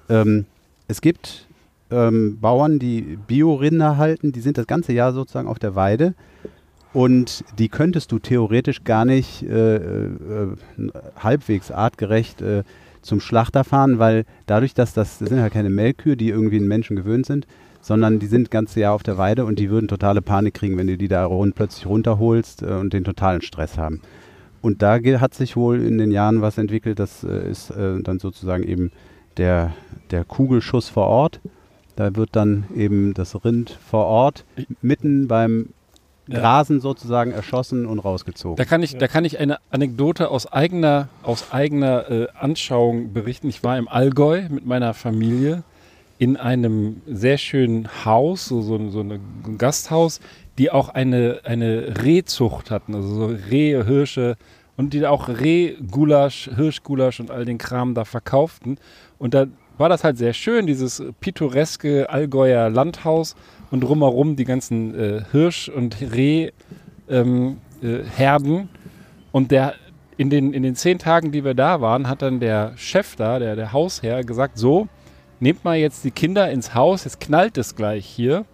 Ähm, es gibt ähm, Bauern, die Biorinder halten, die sind das ganze Jahr sozusagen auf der Weide und die könntest du theoretisch gar nicht äh, äh, halbwegs artgerecht äh, zum Schlachter fahren, weil dadurch, dass das, das sind ja keine Melkkühe, die irgendwie an Menschen gewöhnt sind, sondern die sind das ganze Jahr auf der Weide und die würden totale Panik kriegen, wenn du die da rund, plötzlich runterholst äh, und den totalen Stress haben. Und da hat sich wohl in den Jahren was entwickelt, das äh, ist äh, dann sozusagen eben der, der Kugelschuss vor Ort. Da wird dann eben das Rind vor Ort mitten beim Ja. Grasen sozusagen erschossen und rausgezogen. Da kann ich, da kann ich eine Anekdote aus eigener, aus eigener äh, Anschauung berichten. Ich war im Allgäu mit meiner Familie in einem sehr schönen Haus, so, so, so ein Gasthaus, die auch eine, eine Rehzucht hatten, also so Rehe, Hirsche und die auch Rehgulasch, Hirschgulasch und all den Kram da verkauften. Und da war das halt sehr schön, dieses pittoreske Allgäuer Landhaus und drumherum die ganzen äh, Hirsch- und Reh ähm, äh. Und der in den, in den zehn Tagen, die wir da waren, hat dann der Chef da, der, der Hausherr, gesagt: So, nehmt mal jetzt die Kinder ins Haus, jetzt knallt es gleich hier.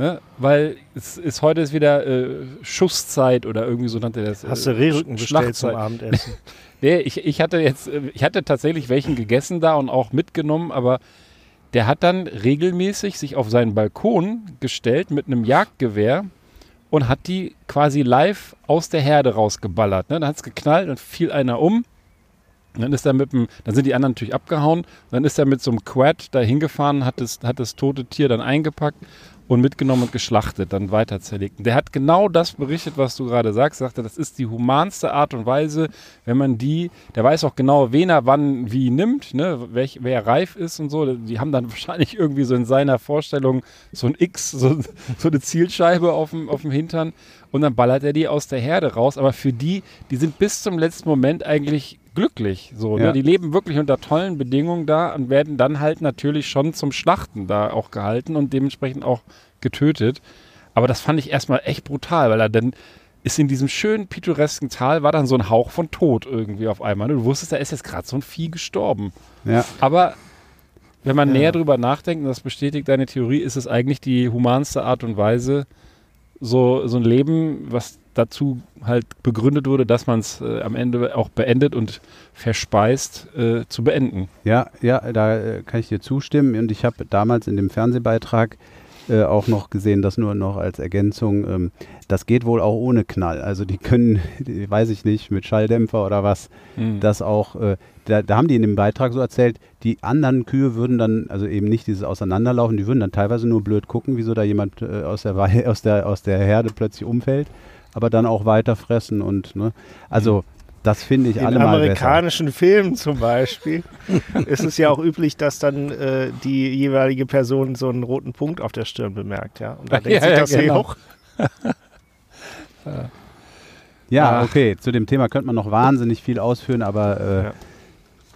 Ne? Weil es ist heute ist wieder äh, Schusszeit oder irgendwie so nannte er das. hast äh, du Rehrücken Sch- bestellt zum. Abendessen. Nee, ich, ich hatte jetzt, äh, ich hatte tatsächlich welchen gegessen da und auch mitgenommen, aber der hat dann regelmäßig sich auf seinen Balkon gestellt mit einem Jagdgewehr und hat die quasi live aus der Herde rausgeballert. Ne? Dann hat es geknallt und fiel einer um. Dann ist er mit dem, dann sind die anderen natürlich abgehauen. Dann ist er mit so einem Quad da hingefahren, hat das, hat das tote Tier dann eingepackt und mitgenommen und geschlachtet, dann weiter zerlegt. Der hat genau das berichtet, was du gerade sagst. Sagte, das ist die humanste Art und Weise, wenn man die, der weiß auch genau, wen er wann wie nimmt, ne, welch, wer reif ist und so. Die haben dann wahrscheinlich irgendwie so in seiner Vorstellung so ein X, so, so eine Zielscheibe auf dem, auf dem Hintern und dann ballert er die aus der Herde raus. Aber für die, die sind bis zum letzten Moment eigentlich glücklich. So, Ja. ne? Die leben wirklich unter tollen Bedingungen da und werden dann halt natürlich schon zum Schlachten da auch gehalten und dementsprechend auch getötet. Aber das fand ich erstmal echt brutal, weil er dann ist in diesem schönen pittoresken Tal war dann so ein Hauch von Tod irgendwie auf einmal. ne? Du wusstest, da ist jetzt gerade so ein Vieh gestorben. Ja. Aber wenn man näher drüber nachdenkt, und das bestätigt deine Theorie, ist es eigentlich die humanste Art und Weise, so, so ein Leben, was dazu halt begründet wurde, dass man es äh, am Ende auch beendet und verspeist, äh, zu beenden. Ja, ja, da äh, kann ich dir zustimmen. Und ich habe damals in dem Fernsehbeitrag äh, auch noch gesehen, das nur noch als Ergänzung. Ähm, das geht wohl auch ohne Knall. Also die können, die, weiß ich nicht, mit Schalldämpfer oder was, Mhm. das auch, äh, da, da haben die in dem Beitrag so erzählt, die anderen Kühe würden dann, also eben nicht dieses Auseinanderlaufen, die würden dann teilweise nur blöd gucken, wieso da jemand äh, aus, der, Wei- aus, der, aus der Herde plötzlich umfällt, aber dann auch weiter fressen und, ne, also das finde ich In allemal besser. amerikanischen Filmen zum Beispiel ist es ja auch üblich, dass dann äh, die jeweilige Person so einen roten Punkt auf der Stirn bemerkt, ja. Und da denkt Ja, sich ja, das genau. hoch. Ja, Ach. okay, zu dem Thema könnte man noch wahnsinnig viel ausführen, aber äh, Ja.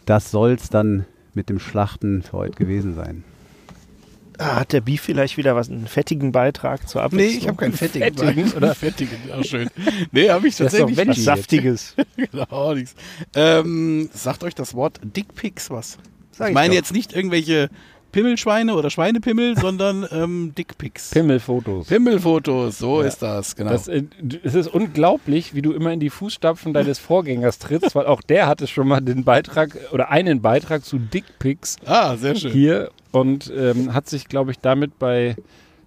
Das soll es dann mit dem Schlachten für heute gewesen sein. Ah, hat der Beef vielleicht wieder was, einen fettigen Beitrag zur Nee, Abwechslung? ich habe keinen fettigen. Fettigen, oder? Fettigen, ja, schön. Nee, habe ich Das ist doch tatsächlich. Veggie was. Saftiges. genau, nichts. Ähm, sagt euch das Wort Dickpics was? Sag ich ich meine doch. jetzt nicht irgendwelche Pimmelschweine oder Schweinepimmel, sondern ähm, Dickpics. Pimmelfotos. Pimmelfotos, so Ja. ist das, genau. Das, äh, es ist unglaublich, wie du immer in die Fußstapfen deines Vorgängers trittst, weil auch der hatte schon mal den Beitrag oder einen Beitrag zu Dickpics ah, sehr schön. hier und ähm, hat sich, glaube ich, damit bei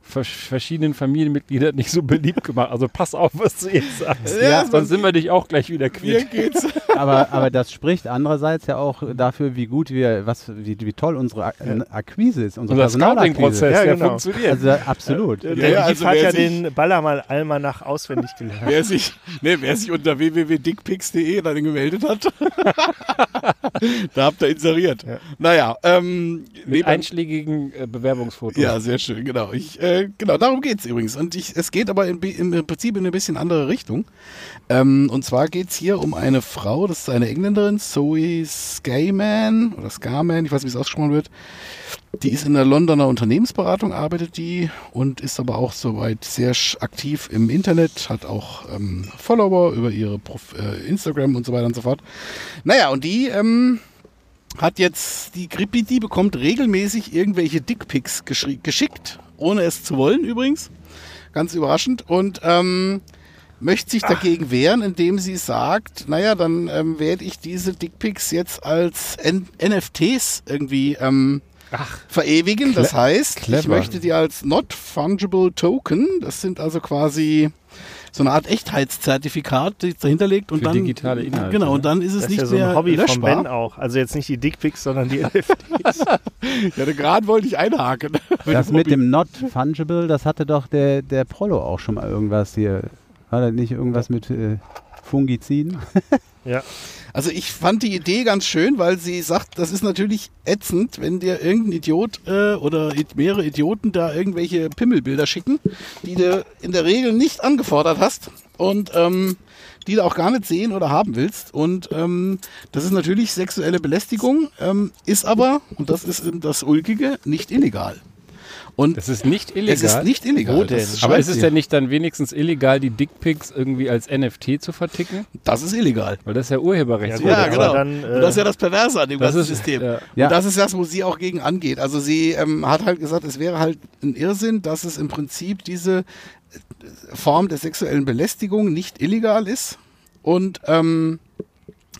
verschiedenen Familienmitgliedern nicht so beliebt gemacht. Also pass auf, was du jetzt sagst. Ja, Sonst sind wir dich auch gleich wieder quitt. geht's. Aber, aber das spricht andererseits ja auch dafür, wie gut wir, was, wie, wie toll unsere Ak Akquise ist, unsere Unser Personalakquise. Ja, genau. funktioniert. Also absolut. Der Ja, ja, ja, also hat ja den Ballermann Almanach auswendig gelernt. Wer sich, nee, wer sich unter www.dickpics.de dann gemeldet hat, da habt ihr inseriert. Ja. Naja, ähm, Mit einschlägigen äh, Bewerbungsfotos. Ja, sehr schön, genau. Ich, äh, genau, darum geht's übrigens. Und ich, es geht aber im, im Prinzip in eine bisschen andere Richtung. Ähm, und zwar geht's hier um eine Frau, das ist eine Engländerin, Zoe Skyman oder Scarman, ich weiß nicht, wie es ausgesprochen wird. Die ist in der Londoner Unternehmensberatung, arbeitet die und ist aber auch soweit sehr aktiv im Internet, hat auch ähm, Follower über ihre Prof äh, Instagram und so weiter und so fort. Naja, und die ähm, hat jetzt, die Grippi, die bekommt regelmäßig irgendwelche Dickpics geschickt, ohne es zu wollen übrigens. Ganz überraschend. Und ähm, möchte sich dagegen wehren, indem sie sagt, naja, dann ähm, werde ich diese Dickpics jetzt als N NFTs irgendwie ähm, verewigen. Das heißt, ich clever. möchte die als Not Fungible Token, das sind also quasi so eine Art Echtheitszertifikat, die dahinter liegt und Für dann digitale Inhalte, Genau, ne? und dann ist es Das ist nicht ja so mehr ein Hobby von löschbar. Ben auch. Also jetzt nicht die Dickpics, sondern die NFTs. Ja, gerade wollte ich einhaken. Das mit dem Not Fungible, das hatte doch der, der Prollo auch schon mal irgendwas hier. War das nicht irgendwas mit äh, Fungiziden? ja. Also ich fand die Idee ganz schön, weil sie sagt, das ist natürlich ätzend, wenn dir irgendein Idiot äh, oder mehrere Idioten da irgendwelche Pimmelbilder schicken, die du in der Regel nicht angefordert hast und ähm, die du auch gar nicht sehen oder haben willst. Und ähm, das ist natürlich sexuelle Belästigung, ähm, ist aber, und das ist das Ulkige, nicht illegal. Und Das ist nicht illegal. es ist nicht illegal. Wo das denn? schreibt aber ist es denn nicht dann wenigstens illegal, die Dickpics irgendwie als NFT zu verticken? Das ist illegal. Weil das ist ja Urheberrecht. Ja, aber genau. dann, äh, und das ist ja das Perverse an dem ganzen ist- System. ja. Ja. Und das ist das, wo sie auch gegen angeht. Also sie ähm, hat halt gesagt, es wäre halt ein Irrsinn, dass es im Prinzip diese äh, Form der sexuellen Belästigung nicht illegal ist. Und ähm,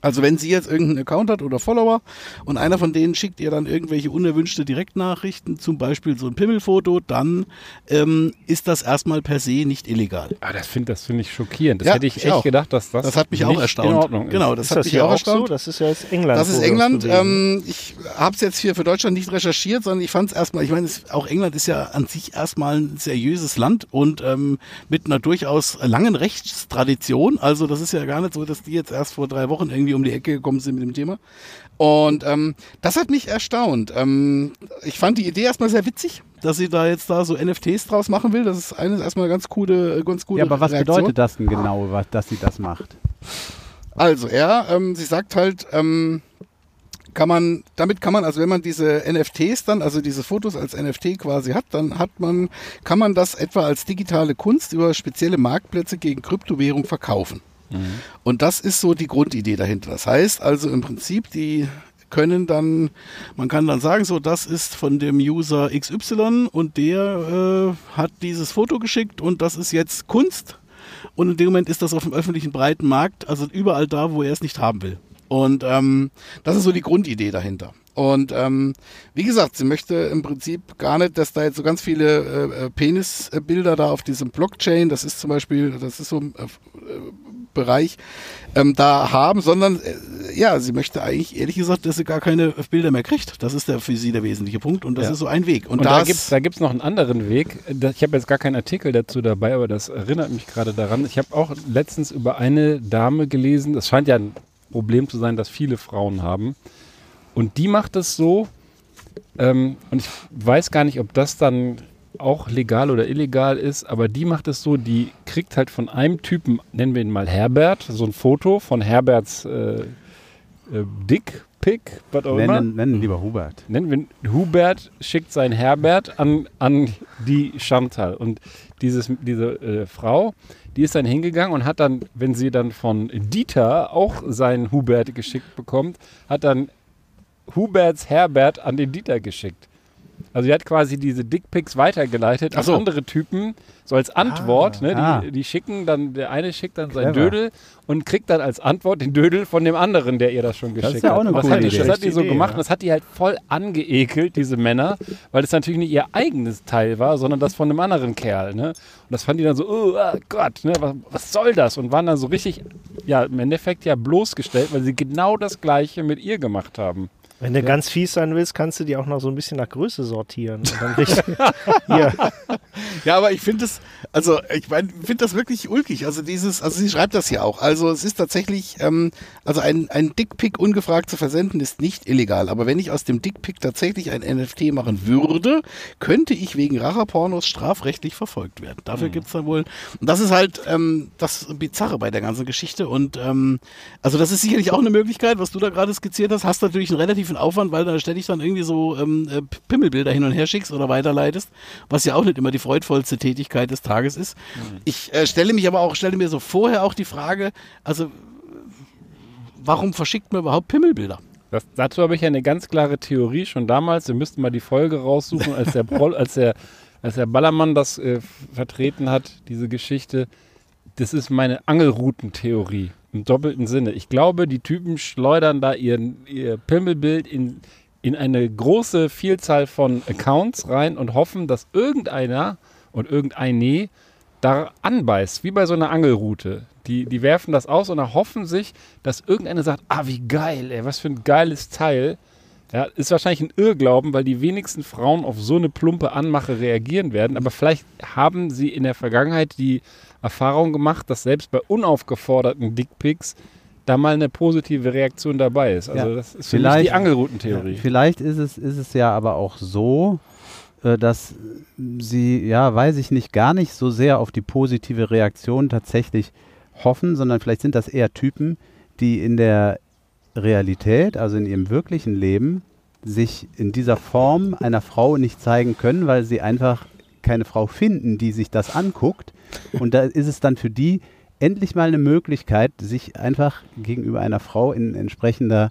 also wenn sie jetzt irgendeinen Account hat oder Follower und einer von denen schickt ihr dann irgendwelche unerwünschte Direktnachrichten, zum Beispiel so ein Pimmelfoto, dann ähm, ist das erstmal per se nicht illegal. Ah, das finde das find ich schockierend. Das Ja, hätte ich ich echt auch. gedacht, dass das, Das hat mich auch erstaunt. in Ordnung ist. Genau, das ist hat das mich hier auch erstaunt. so? Das ist ja jetzt England. Das ist England. Ähm, ich habe es jetzt hier für Deutschland nicht recherchiert, sondern ich fand es erstmal, ich meine, es- auch England ist ja an sich erstmal ein seriöses Land und ähm, mit einer durchaus langen Rechtstradition. Also das ist ja gar nicht so, dass die jetzt erst vor drei Wochen irgendwie um die Ecke gekommen sind mit dem Thema. Und ähm, das hat mich erstaunt. Ähm, ich fand die Idee erstmal sehr witzig, dass sie da jetzt da so NFTs draus machen will. Das ist eine erstmal eine ganz coole, ganz gute Ja, aber was Reaktion. bedeutet das denn genau, was, dass sie das macht? Also, ja, ähm, sie sagt halt, ähm, kann man, damit kann man, also wenn man diese NFTs dann, also diese Fotos als NFT quasi hat, dann hat man, kann man das etwa als digitale Kunst über spezielle Marktplätze gegen Kryptowährung verkaufen. Und das ist so die Grundidee dahinter. Das heißt also im Prinzip, die können dann, man kann dann sagen, so, das ist von dem User XY und der äh, hat dieses Foto geschickt und das ist jetzt Kunst. Und in dem Moment ist das auf dem öffentlichen breiten Markt, also überall da, wo er es nicht haben will. Und ähm, das ist so die Grundidee dahinter. Und ähm, wie gesagt, sie möchte im Prinzip gar nicht, dass da jetzt so ganz viele äh, äh, Penisbilder da auf diesem Blockchain, das ist zum Beispiel, das ist so äh, Bereich, ähm, da haben, sondern äh, ja, sie möchte eigentlich ehrlich gesagt, dass sie gar keine Bilder mehr kriegt. Das ist der, für sie der wesentliche Punkt und das Ja. ist so ein Weg. Und, Und da gibt es da gibt's noch einen anderen Weg. Ich habe jetzt gar keinen Artikel dazu dabei, aber das erinnert mich gerade daran. Ich habe auch letztens über eine Dame gelesen. Das scheint ja ein Problem zu sein, das viele Frauen haben. Und die macht es so, ähm, und ich weiß gar nicht, ob das dann auch legal oder illegal ist, aber die macht es so, die kriegt halt von einem Typen, nennen wir ihn mal Herbert, so ein Foto von Herberts äh, äh, Dickpick, was auch immer. Nennen, nennen lieber Hubert. Nennen wir Hubert schickt sein Herbert an, an die Chantal. Und dieses, diese äh, Frau, die ist dann hingegangen und hat dann, wenn sie dann von Dieter auch seinen Hubert geschickt bekommt, hat dann Huberts Herbert an den Dieter geschickt. Also sie hat quasi diese Dickpics weitergeleitet Ach an so. andere Typen, so als Antwort. ne? ah. Die, die schicken dann, der eine schickt dann sein Clever. Dödel und kriegt dann als Antwort den Dödel von dem anderen, der ihr das schon geschickt ist ja auch hat. eine das coole hat die, Idee. Das hat die so Idee, gemacht ja. und das hat die halt voll angeekelt, diese Männer, weil das natürlich nicht ihr eigenes Teil war, sondern das von einem anderen Kerl. Ne? Und das fand die dann so, oh ah, Gott, ne? was, was soll das? Und waren dann so richtig, ja, im Endeffekt ja bloßgestellt, weil sie genau das Gleiche mit ihr gemacht haben. Wenn du ganz fies sein willst, kannst du die auch noch so ein bisschen nach Größe sortieren. Ja, aber ich finde es, also ich meine, finde das wirklich ulkig. Also dieses, also sie schreibt das hier auch. Also es ist tatsächlich, ähm, also ein, ein Dickpick ungefragt zu versenden ist nicht illegal. Aber wenn ich aus dem Dickpick tatsächlich ein NFT machen würde, könnte ich wegen Racherpornos strafrechtlich verfolgt werden. Dafür gibt's dann wohl, und das ist halt ähm, das Bizarre bei der ganzen Geschichte. Und ähm, also das ist sicherlich auch eine Möglichkeit, was du da gerade skizziert hast. Hast natürlich einen relativen Aufwand, weil da ständig dann irgendwie so ähm, äh, Pimmelbilder hin und her schickst oder weiterleitest, was ja auch nicht immer die freudvollste Tätigkeit des Tages ist. Ich äh, stelle mich aber auch, stelle mir so vorher auch die Frage, also warum verschickt man überhaupt Pimmelbilder? Das, dazu habe ich ja eine ganz klare Theorie schon damals. Wir müssten mal die Folge raussuchen, als der, Proll, als der, als der Ballermann das äh, vertreten hat, diese Geschichte. Das ist meine Angelroutentheorie im doppelten Sinne. Ich glaube, die Typen schleudern da ihren, ihr Pimmelbild in, in eine große Vielzahl von Accounts rein und hoffen, dass irgendeiner und irgendeine da anbeißt, wie bei so einer Angelrute. Die, die werfen das aus und erhoffen sich, dass irgendeiner sagt, ah, wie geil, ey, was für ein geiles Teil. Ja, ist wahrscheinlich ein Irrglauben, weil die wenigsten Frauen auf so eine plumpe Anmache reagieren werden. Aber vielleicht haben sie in der Vergangenheit die Erfahrung gemacht, dass selbst bei unaufgeforderten Dickpics da mal eine positive Reaktion dabei ist. Also Ja, das ist für mich vielleicht- die Angelroutentheorie. Vielleicht ist es, ist es ja aber auch so, äh, dass sie, ja, weiß ich nicht, gar nicht so sehr auf die positive Reaktion tatsächlich hoffen, sondern vielleicht sind das eher Typen, die in der Realität, also in ihrem wirklichen Leben, sich in dieser Form einer Frau nicht zeigen können, weil sie einfach keine Frau finden, die sich das anguckt. Und da ist es dann für die endlich mal eine Möglichkeit, sich einfach gegenüber einer Frau in entsprechender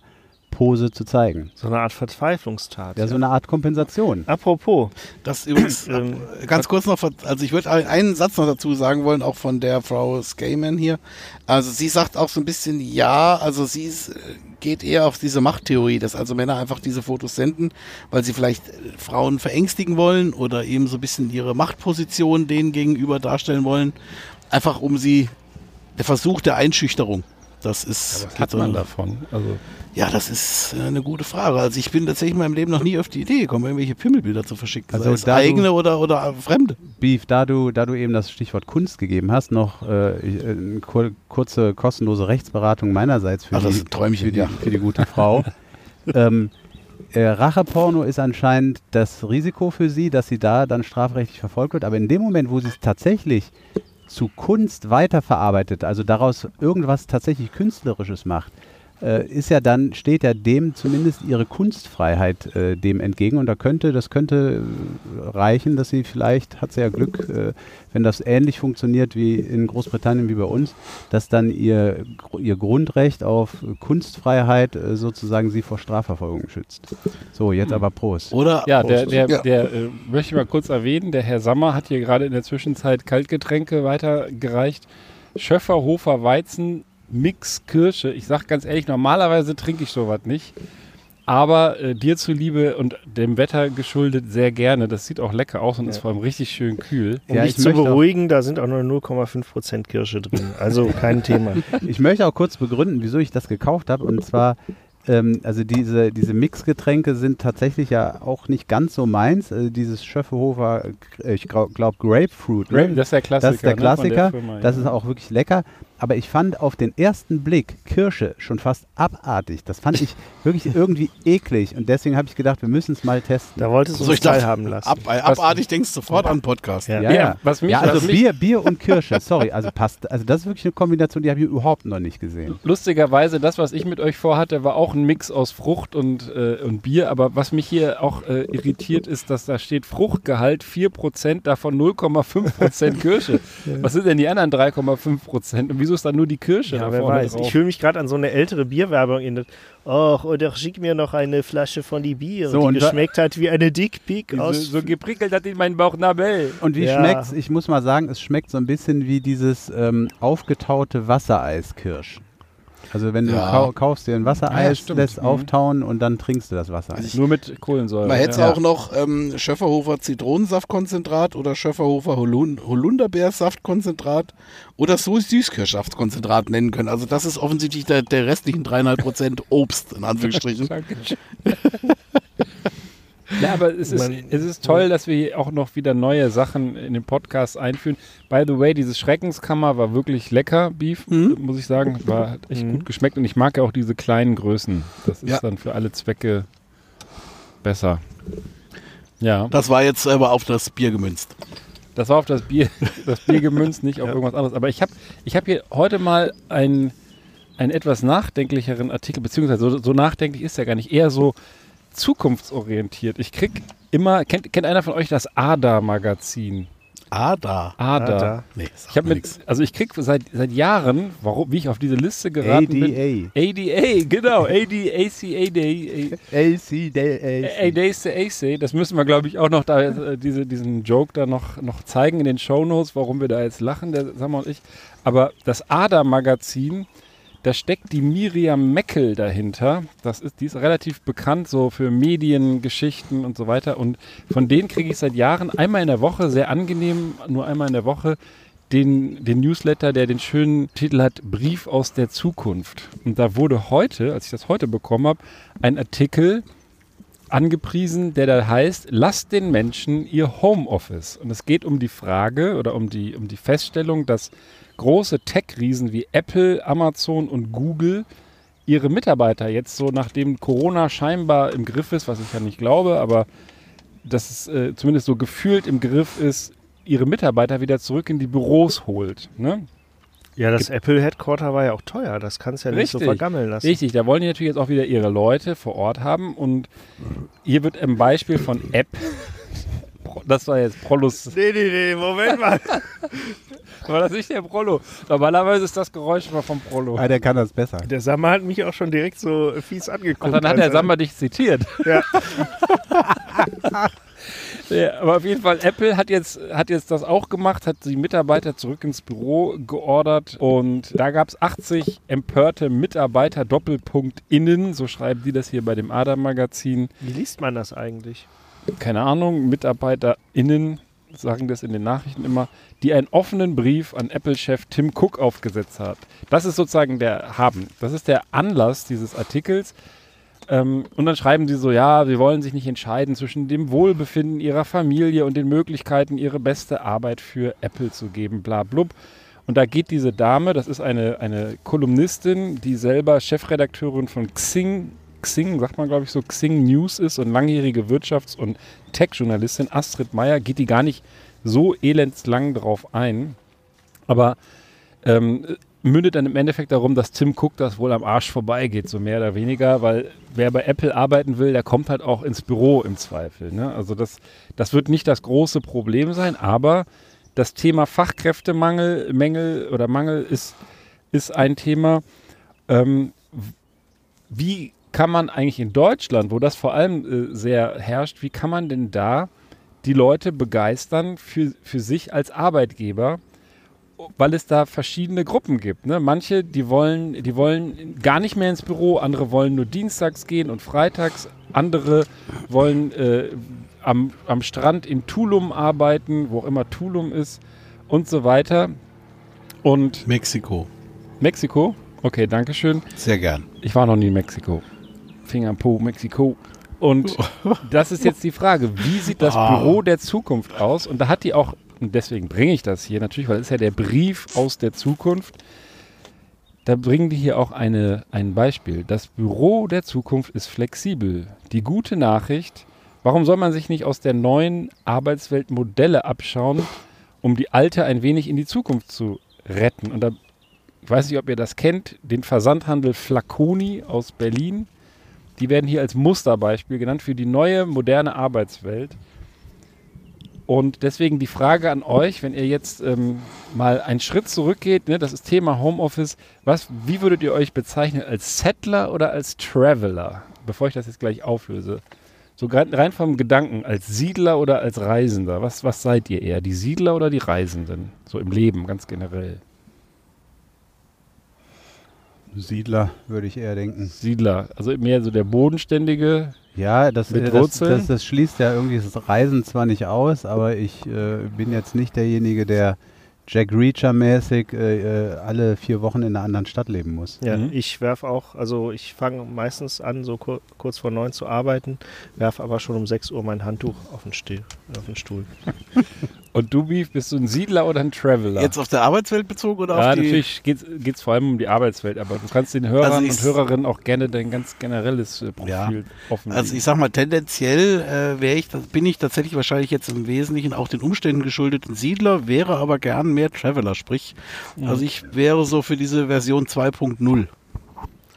Pose zu zeigen. so eine Art Verzweiflungstat. Ja, so eine Art Kompensation. Apropos, Das übrigens, Ähm, ganz kurz noch, also ich würde einen Satz noch dazu sagen wollen, auch von der Frau Skayman hier. Also sie sagt auch so ein bisschen, ja, also sie ist, äh, geht eher auf diese Machttheorie, dass also Männer einfach diese Fotos senden, weil sie vielleicht äh, Frauen verängstigen wollen oder eben so ein bisschen ihre Machtposition denen gegenüber darstellen wollen. Einfach um sie, der Versuch der Einschüchterung. Das ist, Was hat so- man davon? Also Ja, das ist äh, eine gute Frage. Also ich bin tatsächlich in meinem Leben noch nie auf die Idee gekommen, irgendwelche Pimmelbilder zu verschicken. Also sei eigene oder, oder fremde. Beef, da du, da du eben das Stichwort Kunst gegeben hast, noch äh, äh, eine kur kurze kostenlose Rechtsberatung meinerseits für, Ach, die, Träumchen, für, die, ja. für die gute Frau. ähm, äh, Racheporno ist anscheinend das Risiko für sie, dass sie da dann strafrechtlich verfolgt wird. Aber in dem Moment, wo sie es tatsächlich zu Kunst weiterverarbeitet, also daraus irgendwas tatsächlich Künstlerisches macht, ist ja dann, steht ja dem zumindest ihre Kunstfreiheit äh, dem entgegen. Und da könnte, das könnte äh, reichen, dass sie vielleicht, hat sie ja Glück, äh, wenn das ähnlich funktioniert wie in Großbritannien wie bei uns, dass dann ihr, ihr Grundrecht auf Kunstfreiheit äh, sozusagen sie vor Strafverfolgung schützt. So, jetzt aber Prost. Oder Ja, der, der, Ja. der äh, möchte ich mal kurz erwähnen, der Herr Sammer hat hier gerade in der Zwischenzeit Kaltgetränke weitergereicht. Schöfferhofer Weizen Mix Kirsche. Ich sag ganz ehrlich, normalerweise trinke ich sowas nicht. Aber äh, dir zuliebe und dem Wetter geschuldet sehr gerne. Das sieht auch lecker aus und ist vor allem richtig schön kühl. Um Ja, dich ich zu beruhigen, da sind auch nur 0,5% Kirsche drin. Also kein Thema. Ich möchte auch kurz begründen, wieso ich das gekauft habe. Und zwar, ähm, also diese, diese Mixgetränke sind tatsächlich ja auch nicht ganz so meins. Also dieses Schöffehofer, äh, ich glaube Grapefruit. ne? Das ist der Klassiker. Das ist der ne, von Klassiker. Firma, das ja. ist auch wirklich lecker. Aber ich fand auf den ersten Blick Kirsche schon fast abartig. Das fand ich wirklich irgendwie eklig. Und deswegen habe ich gedacht, wir müssen es mal testen. Da wolltest du So, uns ich dachte, teilhaben lassen. Ab, bei abartig denkst du sofort an Podcast. Ja. Ja, Ja, was mich- ja, also was mich- Bier, Bier und Kirsche, sorry, also passt. Also das ist wirklich eine Kombination, die habe ich überhaupt noch nicht gesehen. Lustigerweise, das, was ich mit euch vorhatte, war auch ein Mix aus Frucht und, äh, und Bier. Aber was mich hier auch äh, irritiert, ist, dass da steht Fruchtgehalt 4%, davon 0,5% Kirsche. Was sind denn die anderen 3,5%? Und wieso ist da nur die Kirsche Ja, da wer vorne weiß. drauf? Ich fühle mich gerade an so eine ältere Bierwerbung in Och, oder schick mir noch eine Flasche von die Bier, So, die geschmeckt hat wie eine Dickpick so, aus. so geprickelt hat in meinen Bauch Nabel. Und wie Ja. schmeckt's? Ich muss mal sagen, es schmeckt so ein bisschen wie dieses ähm, aufgetaute Wassereiskirsch. Also wenn du Ja. kau kaufst dir ein ja, Wassereis, stimmt. lässt Mhm. auftauen und dann trinkst du das Wassereis. Nur mit Kohlensäure. Man hätte es ja. auch noch ähm, Schöfferhofer Zitronensaftkonzentrat oder Schöfferhofer Holun Holunderbeersaftkonzentrat oder so Süßkirschsaftkonzentrat nennen können. Also das ist offensichtlich der, der restlichen 3,5% Obst, in Anführungsstrichen. Dankeschön. Ja, aber es ist, Man- es ist toll, dass wir hier auch noch wieder neue Sachen in den Podcast einführen. By the way, dieses Schreckenskammer war wirklich lecker, Beef, muss ich sagen. War hat echt Mhm. gut geschmeckt und ich mag ja auch diese kleinen Größen. Das ist Ja. dann für alle Zwecke besser. Ja, Das war jetzt aber auf das Bier gemünzt. das war auf das Bier, das Bier gemünzt, nicht auf irgendwas anderes. Aber ich habe ich hab hier heute mal einen, einen etwas nachdenklicheren Artikel, beziehungsweise so, so nachdenklich ist er gar nicht, eher so zukunftsorientiert. Ich krieg immer, kennt, kennt einer von euch das ADA-Magazin? Ada. ADA. ADA. Nee, Ich habe mit, also ich krieg seit, seit Jahren, warum, wie ich auf diese Liste geraten bin. ADA. ADA, genau, ADACADA. AC, ADACAC, das müssen wir, glaube ich, auch noch da, äh, diese, diesen Joke da noch, noch zeigen in den Shownotes, warum wir da jetzt lachen, der Sammer und ich. Aber das ADA-Magazin, da steckt die Miriam Meckel dahinter. Das ist, die ist relativ bekannt so für Mediengeschichten und so weiter. Und von denen kriege ich seit Jahren einmal in der Woche, sehr angenehm, nur einmal in der Woche, den, den Newsletter, der den schönen Titel hat, Brief aus der Zukunft. Und da wurde heute, als ich das heute bekommen habe, ein Artikel angepriesen, der da heißt, lasst den Menschen ihr Homeoffice. Und es geht um die Frage oder um die, um die Feststellung, dass große Tech-Riesen wie Apple, Amazon und Google ihre Mitarbeiter jetzt so, nachdem Corona scheinbar im Griff ist, was ich ja nicht glaube, aber dass es äh, zumindest so gefühlt im Griff ist, ihre Mitarbeiter wieder zurück in die Büros holt. Ne? Ja, das Apple Headquarter war ja auch teuer. Das kannst du ja nicht so Richtig. vergammeln lassen. Richtig, da wollen die natürlich jetzt auch wieder ihre Leute vor Ort haben und hier wird im Beispiel von App, das war jetzt Prolus, Nee, nee, nee, Moment mal. war das nicht der Prollo? Normalerweise ist das Geräusch immer vom Prollo. Ah, der kann das besser. Der Sammer hat mich auch schon direkt so fies angeguckt. Ach, dann hat der er- Samba dich zitiert. Ja. Ja, aber auf jeden Fall, Apple hat jetzt, hat jetzt das auch gemacht, hat die Mitarbeiter zurück ins Büro geordert und da gab es 80 empörte Mitarbeiter, Doppelpunkt innen, so schreiben die das hier bei dem ADA-Magazin. Wie liest man das eigentlich? keine Ahnung, MitarbeiterInnen sagen das in den Nachrichten immer, die einen offenen Brief an Apple-Chef Tim Cook aufgesetzt hat. Das ist sozusagen der Haben. Das ist der Anlass dieses Artikels. Ähm, und dann schreiben sie so, ja, sie wollen sich nicht entscheiden zwischen dem Wohlbefinden ihrer Familie und den Möglichkeiten, ihre beste Arbeit für Apple zu geben, bla blub. Und da geht diese Dame, das ist eine, eine Kolumnistin, die selber Chefredakteurin von Xing, Xing, sagt man glaube ich so, Xing News ist und langjährige Wirtschafts- und Tech-Journalistin Astrid Meyer, geht die gar nicht so elendslang drauf ein. Aber ähm, mündet dann im Endeffekt darum, dass Tim Cook das wohl am Arsch vorbeigeht, so mehr oder weniger, weil wer bei Apple arbeiten will, der kommt halt auch ins Büro im Zweifel. Ne? Also das, das wird nicht das große Problem sein, aber das Thema Fachkräftemangel Mängel oder Mangel ist, ist ein Thema. Ähm, wie kann man eigentlich in Deutschland, wo das vor allem äh, sehr herrscht, wie kann man denn da die Leute begeistern für, für sich als Arbeitgeber weil es da verschiedene Gruppen gibt. Ne? Manche, die wollen, die wollen gar nicht mehr ins Büro, andere wollen nur dienstags gehen und freitags, andere wollen äh, am, am Strand in Tulum arbeiten, wo auch immer Tulum ist und so weiter. Und Mexiko. Mexiko? Okay, danke schön. Sehr gern. Ich war noch nie in Mexiko. Finger Po, Mexiko. Und das ist jetzt die Frage, wie sieht das Ah. Büro der Zukunft aus? Und da hat die auch, und deswegen bringe ich das hier natürlich, weil es ist ja der Brief aus der Zukunft. Da bringen die hier auch eine, ein Beispiel. Das Büro der Zukunft ist flexibel. Die gute Nachricht, warum soll man sich nicht aus der neuen Arbeitswelt Modelle abschauen, um die alte ein wenig in die Zukunft zu retten? Und da, ich weiß nicht, ob ihr das kennt, den Versandhandel Flaconi aus Berlin. Die werden hier als Musterbeispiel genannt für die neue, moderne Arbeitswelt. Und deswegen die Frage an euch, wenn ihr jetzt ähm, mal einen Schritt zurückgeht, ne, das ist Thema Homeoffice, was, wie würdet ihr euch bezeichnen, als Settler oder als Traveler? Bevor ich das jetzt gleich auflöse. So rein vom Gedanken, als Siedler oder als Reisender, was, was seid ihr eher, die Siedler oder die Reisenden? So im Leben, ganz generell. Siedler, würde ich eher denken. Siedler, also mehr so der bodenständige, Ja, das, Mit äh, das, Wurzeln? das, das schließt ja irgendwie das Reisen zwar nicht aus, aber ich äh, bin jetzt nicht derjenige, der Jack Reacher-mäßig äh, äh, alle vier Wochen in einer anderen Stadt leben muss. Ja, Mhm. ich werfe auch, also ich fange meistens an, so kur kurz vor neun zu arbeiten, werfe aber schon um 6 Uhr mein Handtuch auf den, Stiel, auf den Stuhl. Und du, Beef, bist du ein Siedler oder ein Traveler? Jetzt auf der Arbeitswelt bezogen oder ja, auf die... natürlich geht es vor allem um die Arbeitswelt, aber du kannst den Hörern Also und Hörerinnen auch gerne dein ganz generelles äh, Profil Ja. offenlegen. Also ich sag mal, tendenziell äh, wär ich, bin ich tatsächlich wahrscheinlich jetzt im Wesentlichen auch den Umständen geschuldet ein Siedler, wäre aber gern mehr Traveler, sprich, also ich wäre so für diese Version 2.0.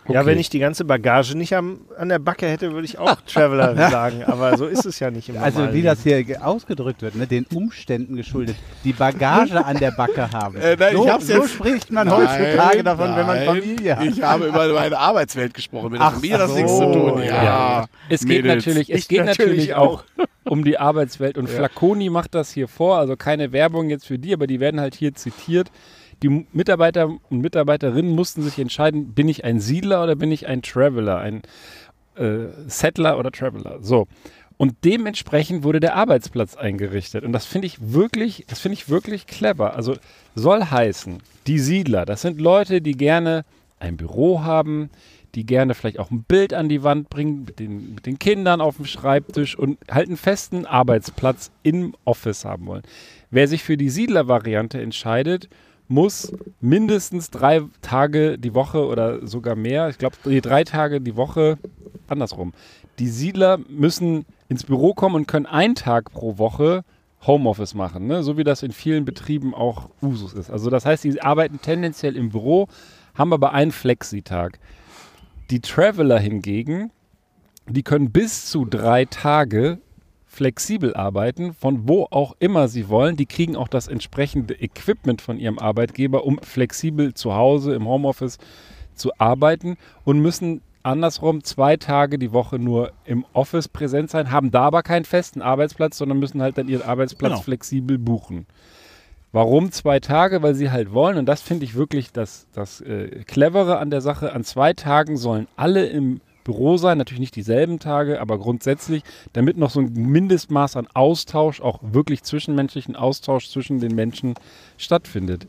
Ja, Okay. wenn ich die ganze Bagage nicht am, an der Backe hätte, würde ich auch Traveler sagen, aber so ist es ja nicht im Also wie das hier ge- ausgedrückt wird, ne, den Umständen geschuldet, die Bagage an der Backe haben. Äh, nein, so, so jetzt- spricht man heutzutage davon, wenn man Nein, Familie hat. Ich habe über meine Arbeitswelt gesprochen, mit der Ach Familie das so, nichts zu tun. Ja, Ja. es geht Mädels. natürlich, es Ich geht natürlich natürlich auch um die Arbeitswelt. Und Flaconi macht das hier vor, also keine Werbung jetzt für die, aber die werden halt hier zitiert. Die Mitarbeiter und Mitarbeiterinnen mussten sich entscheiden, bin ich ein Siedler oder bin ich ein Traveler, ein äh, Settler oder Traveler. So. Und dementsprechend wurde der Arbeitsplatz eingerichtet. Und das finde ich wirklich, das finde ich wirklich clever. Also soll heißen, die Siedler, das sind Leute, die gerne ein Büro haben, die gerne vielleicht auch ein Bild an die Wand bringen, mit den, mit den Kindern auf dem Schreibtisch und halt einen festen Arbeitsplatz im Office haben wollen. Wer sich für die Siedler-Variante entscheidet, muss mindestens drei Tage die Woche oder sogar mehr, ich glaube drei Tage die Woche, andersrum. Die Siedler müssen ins Büro kommen und können einen Tag pro Woche Homeoffice machen, ne? so wie das in vielen Betrieben auch Usus ist. Also das heißt, sie arbeiten tendenziell im Büro, haben aber einen Flexi-Tag. Die Traveler hingegen, die können bis zu drei Tage flexibel arbeiten, von wo auch immer sie wollen. Die kriegen auch das entsprechende Equipment von ihrem Arbeitgeber, um flexibel zu Hause im Homeoffice zu arbeiten und müssen andersrum zwei Tage die Woche nur im Office präsent sein, haben da aber keinen festen Arbeitsplatz, sondern müssen halt dann ihren Arbeitsplatz Genau. flexibel buchen. Warum zwei Tage? Weil sie halt wollen, und das finde ich wirklich das, das äh, Clevere an der Sache, an zwei Tagen sollen alle im Büro sein, natürlich nicht dieselben Tage, aber grundsätzlich, damit noch so ein Mindestmaß an Austausch, auch wirklich zwischenmenschlichen Austausch zwischen den Menschen stattfindet.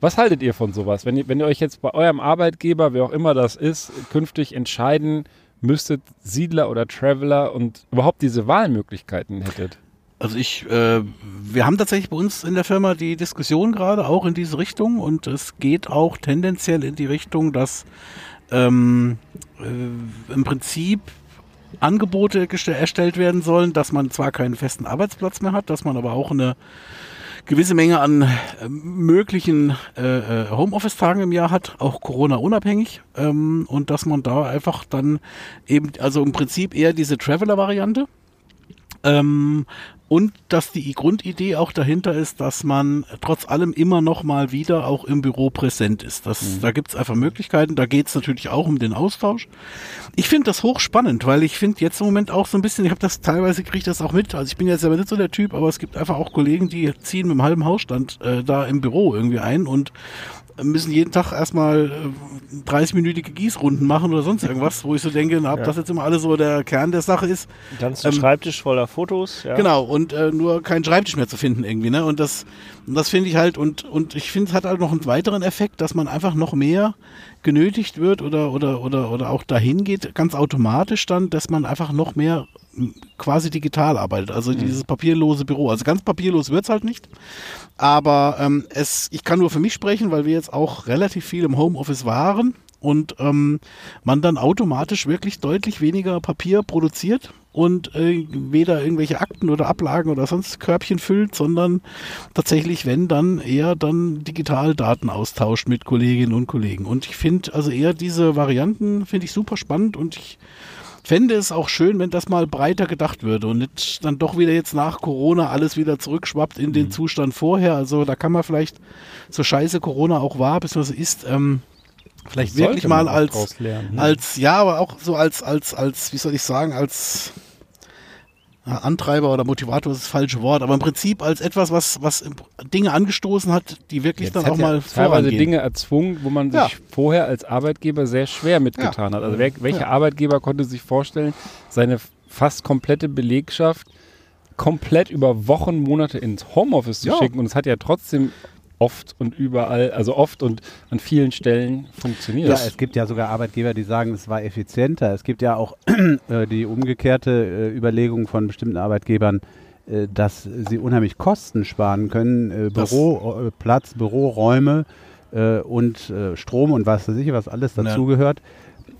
Was haltet ihr von sowas? Wenn ihr, wenn ihr euch jetzt bei eurem Arbeitgeber, wer auch immer das ist, künftig entscheiden müsstet, Siedler oder Traveler und überhaupt diese Wahlmöglichkeiten hättet? Also ich, äh, wir haben tatsächlich bei uns in der Firma die Diskussion gerade auch in diese Richtung und es geht auch tendenziell in die Richtung, dass ähm, äh, im Prinzip Angebote erstellt werden sollen, dass man zwar keinen festen Arbeitsplatz mehr hat, dass man aber auch eine gewisse Menge an äh, möglichen äh, äh, Homeoffice-Tagen im Jahr hat, auch Corona-unabhängig, ähm, und dass man da einfach dann eben, also im Prinzip eher diese Traveler-Variante, Ähm, und dass die Grundidee auch dahinter ist, dass man trotz allem immer noch mal wieder auch im Büro präsent ist. Das, Da gibt's einfach Möglichkeiten. Da geht's natürlich auch um den Austausch. Ich finde das hochspannend, weil ich finde jetzt im Moment auch so ein bisschen, ich habe das teilweise kriege ich das auch mit. Also ich bin jetzt selber nicht so der Typ, aber es gibt einfach auch Kollegen, die ziehen mit einem halben Hausstand äh, da im Büro irgendwie ein und müssen jeden Tag erstmal äh, 30-minütige Gießrunden machen oder sonst irgendwas, wo ich so denke, na, ob Ja. das jetzt immer alles so der Kern der Sache ist. Dann ist ein Ähm, Schreibtisch voller Fotos. Ja. Genau, und äh, nur kein Schreibtisch mehr zu finden irgendwie, ne? Und das, und das finde ich halt, und, und ich finde, es hat halt noch einen weiteren Effekt, dass man einfach noch mehr genötigt wird oder, oder, oder, oder auch dahin geht, ganz automatisch dann, dass man einfach noch mehr quasi digital arbeitet. Also dieses papierlose Büro. Also ganz papierlos wird's halt nicht. Aber ähm, es, ich kann nur für mich sprechen, weil wir jetzt auch relativ viel im Homeoffice waren und ähm, man dann automatisch wirklich deutlich weniger Papier produziert und äh, weder irgendwelche Akten oder Ablagen oder sonst Körbchen füllt, sondern tatsächlich, wenn dann eher dann digital Daten austauscht mit Kolleginnen und Kollegen. Und ich finde also eher diese Varianten finde ich super spannend und ich fände es auch schön, wenn das mal breiter gedacht würde und nicht dann doch wieder jetzt nach Corona alles wieder zurückschwappt in den Zustand vorher. Also da kann man vielleicht, so scheiße Corona auch war, beziehungsweise ist, ähm, vielleicht wirklich mal als, lernen, ne? als, ja, aber auch so als, als, als, wie soll ich sagen, als ja, Antreiber oder Motivator ist das falsche Wort, aber im Prinzip als etwas, was, was Dinge angestoßen hat, die wirklich Jetzt dann auch ja mal teilweise vorangehen. Dinge erzwungen, wo man sich Ja. vorher als Arbeitgeber sehr schwer mitgetan hat. Also wer, welcher Ja. Arbeitgeber konnte sich vorstellen, seine fast komplette Belegschaft komplett über Wochen, Monate ins Homeoffice zu Ja. schicken und es hat ja trotzdem oft und überall, also oft und an vielen Stellen funktioniert. Ja, es gibt ja sogar Arbeitgeber, die sagen, es war effizienter. Es gibt ja auch äh, die umgekehrte äh, Überlegung von bestimmten Arbeitgebern, äh, dass sie unheimlich Kosten sparen können. Äh, Das- Büro, äh, Platz, Büroräume äh, und Strom und was weiß ich, was alles Ja.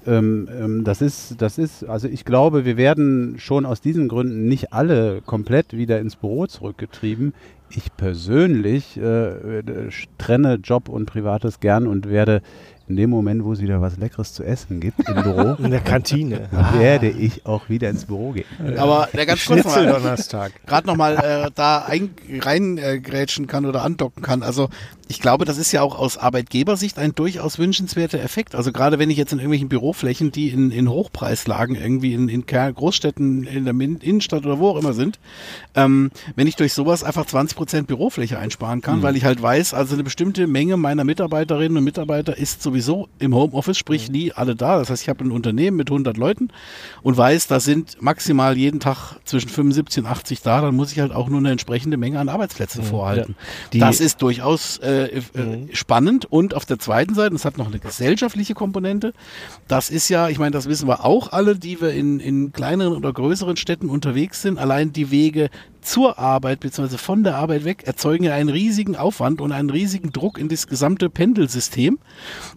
Ähm, ähm, das ist, das ist, also ich glaube, wir werden schon aus diesen Gründen nicht alle komplett wieder ins Büro zurückgetrieben. Ich persönlich äh, äh, trenne Job und Privates gern und werde in dem Moment, wo es wieder was Leckeres zu essen gibt im Büro, In der Kantine. werde ich auch wieder ins Büro gehen. Aber der ganz kurz mal, Schnitzeldonnerstag. gerade nochmal äh, da ein, reingrätschen kann oder andocken kann. Also ich glaube, das ist ja auch aus Arbeitgebersicht ein durchaus wünschenswerter Effekt. Also gerade wenn ich jetzt in irgendwelchen Büroflächen, die in, in Hochpreislagen irgendwie in, in Großstädten, in der Min Innenstadt oder wo auch immer sind, ähm, wenn ich durch sowas einfach 20 Prozent Bürofläche einsparen kann, weil ich halt weiß, also eine bestimmte Menge meiner Mitarbeiterinnen und Mitarbeiter ist sowieso im Homeoffice, sprich nie alle da. Das heißt, ich habe ein Unternehmen mit 100 Leuten und weiß, da sind maximal jeden Tag zwischen 75 und 80 da, dann muss ich halt auch nur eine entsprechende Menge an Arbeitsplätzen vorhalten. Die- das ist durchaus äh, äh, spannend und auf der zweiten Seite, das hat noch eine gesellschaftliche Komponente, das ist ja, ich meine, das wissen wir auch alle, die wir in, in kleineren oder größeren Städten unterwegs sind, allein die Wege zur Arbeit bzw. von der Arbeit weg erzeugen ja einen riesigen Aufwand und einen riesigen Druck in das gesamte Pendelsystem.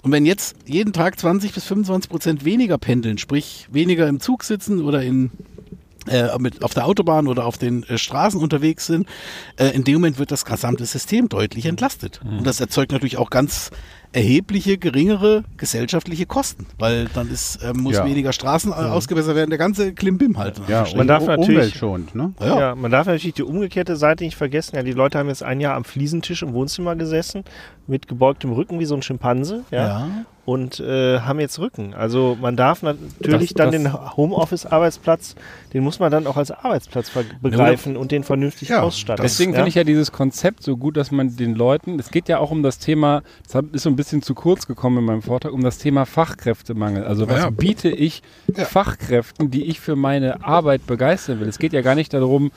Und wenn jetzt jeden Tag 20 bis 25 Prozent weniger pendeln, sprich weniger im Zug sitzen oder in äh, mit auf der Autobahn oder auf den äh, Straßen unterwegs sind, äh, in dem Moment wird das gesamte System deutlich entlastet. Und das erzeugt natürlich auch ganz erhebliche, geringere gesellschaftliche Kosten, weil dann ist, äh, muss Ja. weniger Straßen äh, ausgebessert werden, der ganze Klimbim halt. Ja, Man darf natürlich- umweltschonend, ne? ja. Ja. man darf natürlich die umgekehrte Seite nicht vergessen. Ja, die Leute haben jetzt ein Jahr am Fliesentisch im Wohnzimmer gesessen, mit gebeugtem Rücken wie so ein Schimpanse. Ja. Und äh, haben jetzt Rücken. Also man darf natürlich Das- dann das- den Homeoffice-Arbeitsplatz, den muss man dann auch als Arbeitsplatz begreifen und den vernünftig Ja, ausstatten. Deswegen ja? finde ich ja dieses Konzept so gut, dass man den Leuten, es geht ja auch um das Thema, das ist so ein bisschen zu kurz gekommen in meinem Vortrag, um das Thema Fachkräftemangel. Also was Ja. biete ich Ja. Fachkräften, die ich für meine Arbeit begeistern will? Es geht ja gar nicht darum,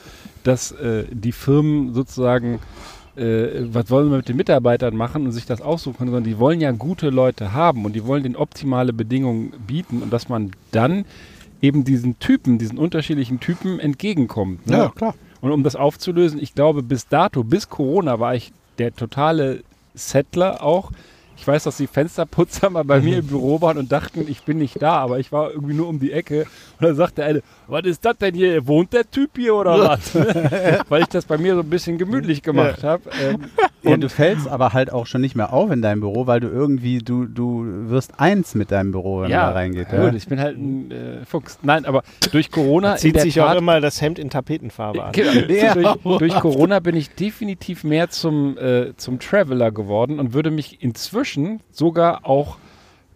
dass äh, die Firmen sozusagen äh, was wollen wir mit den Mitarbeitern machen und sich das aussuchen können, sondern die wollen ja gute Leute haben und die wollen den optimale Bedingungen bieten und dass man dann eben diesen Typen, diesen unterschiedlichen Typen entgegenkommt. Ne? Ja, klar. Und um das aufzulösen, ich glaube, bis dato, bis Corona war ich der totale Settler auch. Ich weiß, dass die Fensterputzer mal bei mir im Büro waren und dachten, ich bin nicht da, aber ich war irgendwie nur um die Ecke. Und dann sagte eine, was ist das denn hier? Wohnt der Typ hier oder was? Weil ich das bei mir so ein bisschen gemütlich gemacht habe. Ähm, Ja, Und- du fällst aber halt auch schon nicht mehr auf in deinem Büro, weil du irgendwie, du, du wirst eins mit deinem Büro, wenn man da reingeht. ja, Ja? gut, ich bin halt ein äh, Fuchs. Nein, aber durch Corona in Zieht der sich Tat, auch immer das Hemd in Tapetenfarbe an. Genau. Ja. Durch, durch Corona bin ich definitiv mehr zum, äh, zum Traveler geworden und würde mich inzwischen sogar auch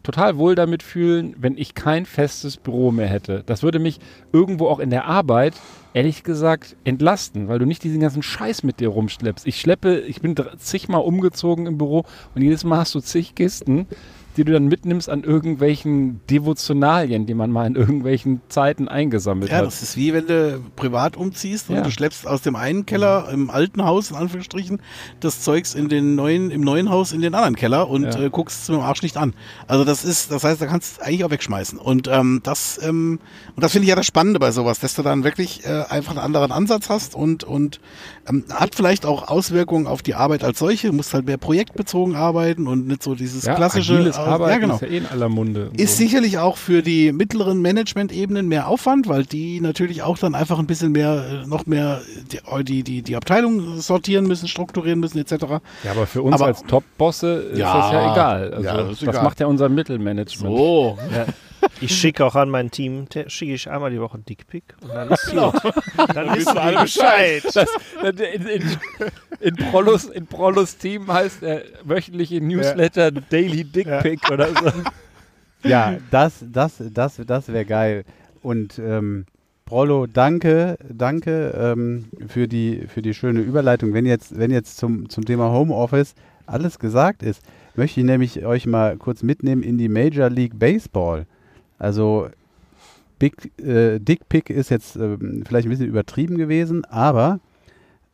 total wohl damit fühlen, wenn ich kein festes Büro mehr hätte. Das würde mich irgendwo auch in der Arbeit, ehrlich gesagt, entlasten, weil du nicht diesen ganzen Scheiß mit dir rumschleppst. Ich schleppe, ich bin zigmal umgezogen im Büro und jedes Mal hast du zig Kisten, die du dann mitnimmst an irgendwelchen Devotionalien, die man mal in irgendwelchen Zeiten eingesammelt Ja, hat. das ist wie wenn du privat umziehst und Ja. du schleppst aus dem einen Keller im alten Haus, in Anführungsstrichen, das Zeugs in den neuen, im neuen Haus in den anderen Keller und Ja. äh, guckst es mit dem Arsch nicht an. Also das ist, das heißt, da kannst du eigentlich auch wegschmeißen. Und ähm, das, ähm, und das finde ich ja das Spannende bei sowas, dass du dann wirklich äh, einfach einen anderen Ansatz hast und, und ähm, hat vielleicht auch Auswirkungen auf die Arbeit als solche. Du musst halt mehr projektbezogen arbeiten und nicht so dieses klassische. Arbeiten ja, genau. ist ja eh in aller Munde. und Ist so. sicherlich auch für die mittleren Management-Ebenen mehr Aufwand, weil die natürlich auch dann einfach ein bisschen mehr, äh, noch mehr die, die, die, die Abteilung sortieren müssen, strukturieren müssen, etc. Ja, aber für uns Aber- als Top-Bosse ist Ja, das ja egal. Also, ja, das das, ist egal. macht ja unser Mittelmanagement. So. Ich schicke auch an mein Team, te- schicke ich einmal die Woche ein Dickpick und dann ist Genau. Dann wissen alle Bescheid. Das, in, in, in, Prollos, in Prollos Team heißt der wöchentliche Newsletter Daily Dick Pic oder so. Ja, das, das, das, das wäre geil. Und ähm, Prollo, danke, danke ähm, für, die, für die schöne Überleitung. Wenn jetzt, wenn jetzt zum, zum Thema Homeoffice alles gesagt ist, möchte ich nämlich euch mal kurz mitnehmen in die Major League Baseball. Also Big, äh, Dick Pick ist jetzt ähm, vielleicht ein bisschen übertrieben gewesen, aber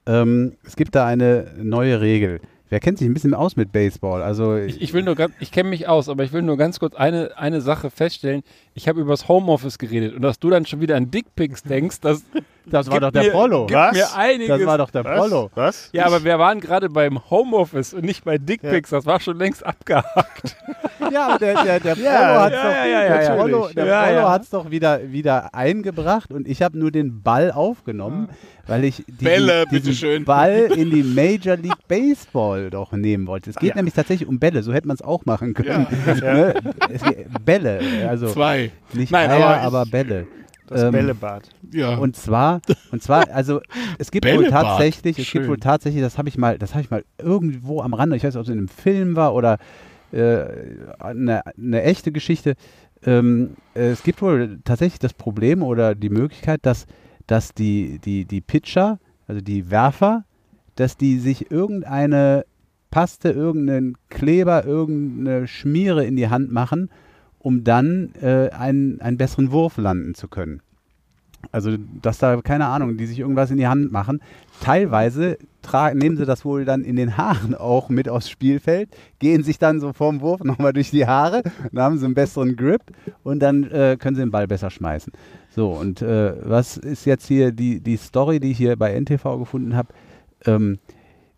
ähm, es gibt da eine neue Regel. Wer kennt sich ein bisschen aus mit Baseball? Also Ich, ich will nur ich kenne mich aus, aber ich will nur ganz kurz eine, eine Sache feststellen. Ich habe über das Homeoffice geredet und dass du dann schon wieder an Dickpics denkst, das das war doch der mir, Prollo. Was? mir einiges. Das war doch der Prollo. Was? ja, aber wir waren gerade beim Homeoffice und nicht bei Dickpics. Das war schon längst abgehakt. Ja, aber der, der, der Prollo Ja, hat's ja, doch, ja, ja, ja, Prollo, Ja, Prollo ja. doch wieder, wieder eingebracht und ich habe nur den Ball aufgenommen, weil ich diesen, Bälle, diesen bitteschön. Ball in die Major League Baseball doch nehmen wollte. Es geht nämlich tatsächlich um Bälle, so hätte man es auch machen können. Ne? Es Bälle, also Zwei. Nicht Nein, Eier, aber ich- aber Bälle. Das Ähm, Bällebad. Ja. Und zwar, und zwar, also es gibt wohl tatsächlich, es Schön. gibt wohl tatsächlich, das habe ich mal, das habe ich mal irgendwo am Rande, ich weiß nicht, ob es in einem Film war oder äh, eine, eine echte Geschichte. Ähm, äh, es gibt wohl tatsächlich das Problem oder die Möglichkeit, dass, dass die, die, die Pitcher, also die Werfer, dass die sich irgendeine Paste, irgendeinen Kleber, irgendeine Schmiere in die Hand machen, um dann äh, einen, einen besseren Wurf landen zu können. Also, dass da, keine Ahnung, die sich irgendwas in die Hand machen. Teilweise nehmen sie das wohl dann in den Haaren auch mit aufs Spielfeld, gehen sich dann so vorm Wurf nochmal durch die Haare, dann haben sie einen besseren Grip und dann äh, können sie den Ball besser schmeißen. So, und äh, was ist jetzt hier die, die Story, die ich hier bei NTV gefunden habe? Ähm,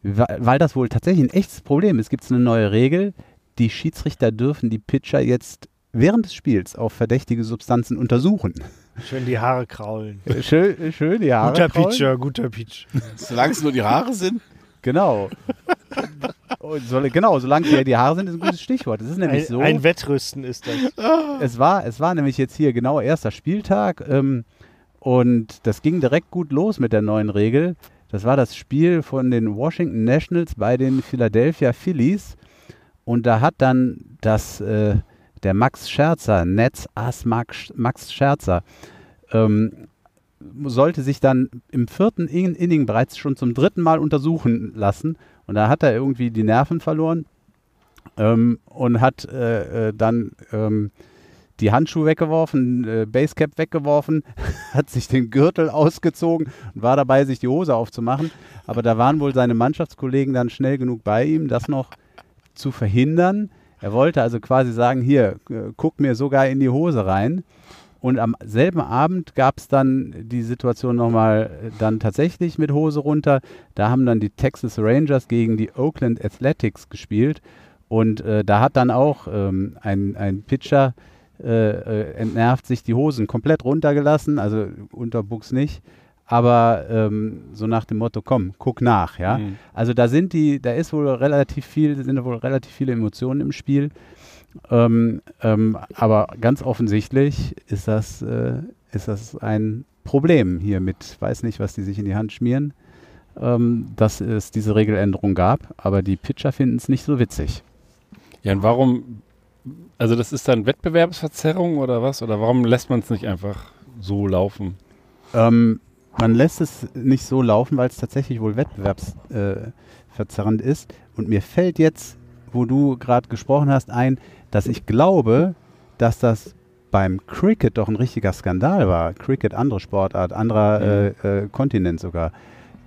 weil das wohl tatsächlich ein echtes Problem ist, gibt es eine neue Regel. Die Schiedsrichter dürfen die Pitcher jetzt während des Spiels auf verdächtige Substanzen untersuchen. Schön die Haare kraulen. Schön, schön die Haare. Guter kraulen. Pitcher, guter Pitch. Solange es nur die Haare sind. Genau. Soll, genau, solange die, die Haare sind, ist ein gutes Stichwort. Es ist nämlich Ein, so. ein Wettrüsten ist das. Es war, es war nämlich jetzt hier genau erster Spieltag ähm, und das ging direkt gut los mit der neuen Regel. Das war das Spiel von den Washington Nationals bei den Philadelphia Phillies und da hat dann das, äh, der Max Scherzer, Netz Ass Max, Max Scherzer, ähm, sollte sich dann im vierten In Inning bereits schon zum dritten Mal untersuchen lassen und da hat er irgendwie die Nerven verloren ähm, und hat äh, äh, dann ähm, die Handschuhe weggeworfen, äh, Basecap weggeworfen, hat sich den Gürtel ausgezogen und war dabei, sich die Hose aufzumachen. Aber da waren wohl seine Mannschaftskollegen dann schnell genug bei ihm, das noch zu verhindern. Er wollte also quasi sagen, hier, äh, guck mir sogar in die Hose rein. Und am selben Abend gab es dann die Situation nochmal äh, dann tatsächlich mit Hose runter. Da haben dann die Texas Rangers gegen die Oakland Athletics gespielt. Und äh, da hat dann auch ähm, ein, ein Pitcher äh, äh, entnervt sich die Hosen komplett runtergelassen, also Unterbuchs nicht. Aber ähm, so nach dem Motto, komm, guck nach, ja. Mhm. Also da sind die, da ist wohl relativ viel, sind wohl relativ viele Emotionen im Spiel. Ähm, ähm, aber ganz offensichtlich ist das, äh, ist das ein Problem hier mit, weiß nicht, was die sich in die Hand schmieren, ähm, dass es diese Regeländerung gab, aber die Pitcher finden es nicht so witzig. Ja, und warum, also das ist dann Wettbewerbsverzerrung oder was? Oder warum lässt man es nicht einfach so laufen? Ähm, man lässt es nicht so laufen, weil es tatsächlich wohl wettbewerbsverzerrend äh, ist. Und mir fällt jetzt, wo du gerade gesprochen hast, ein, dass ich glaube, dass das beim Cricket doch ein richtiger Skandal war. Cricket, andere Sportart, anderer äh, äh, Kontinent sogar.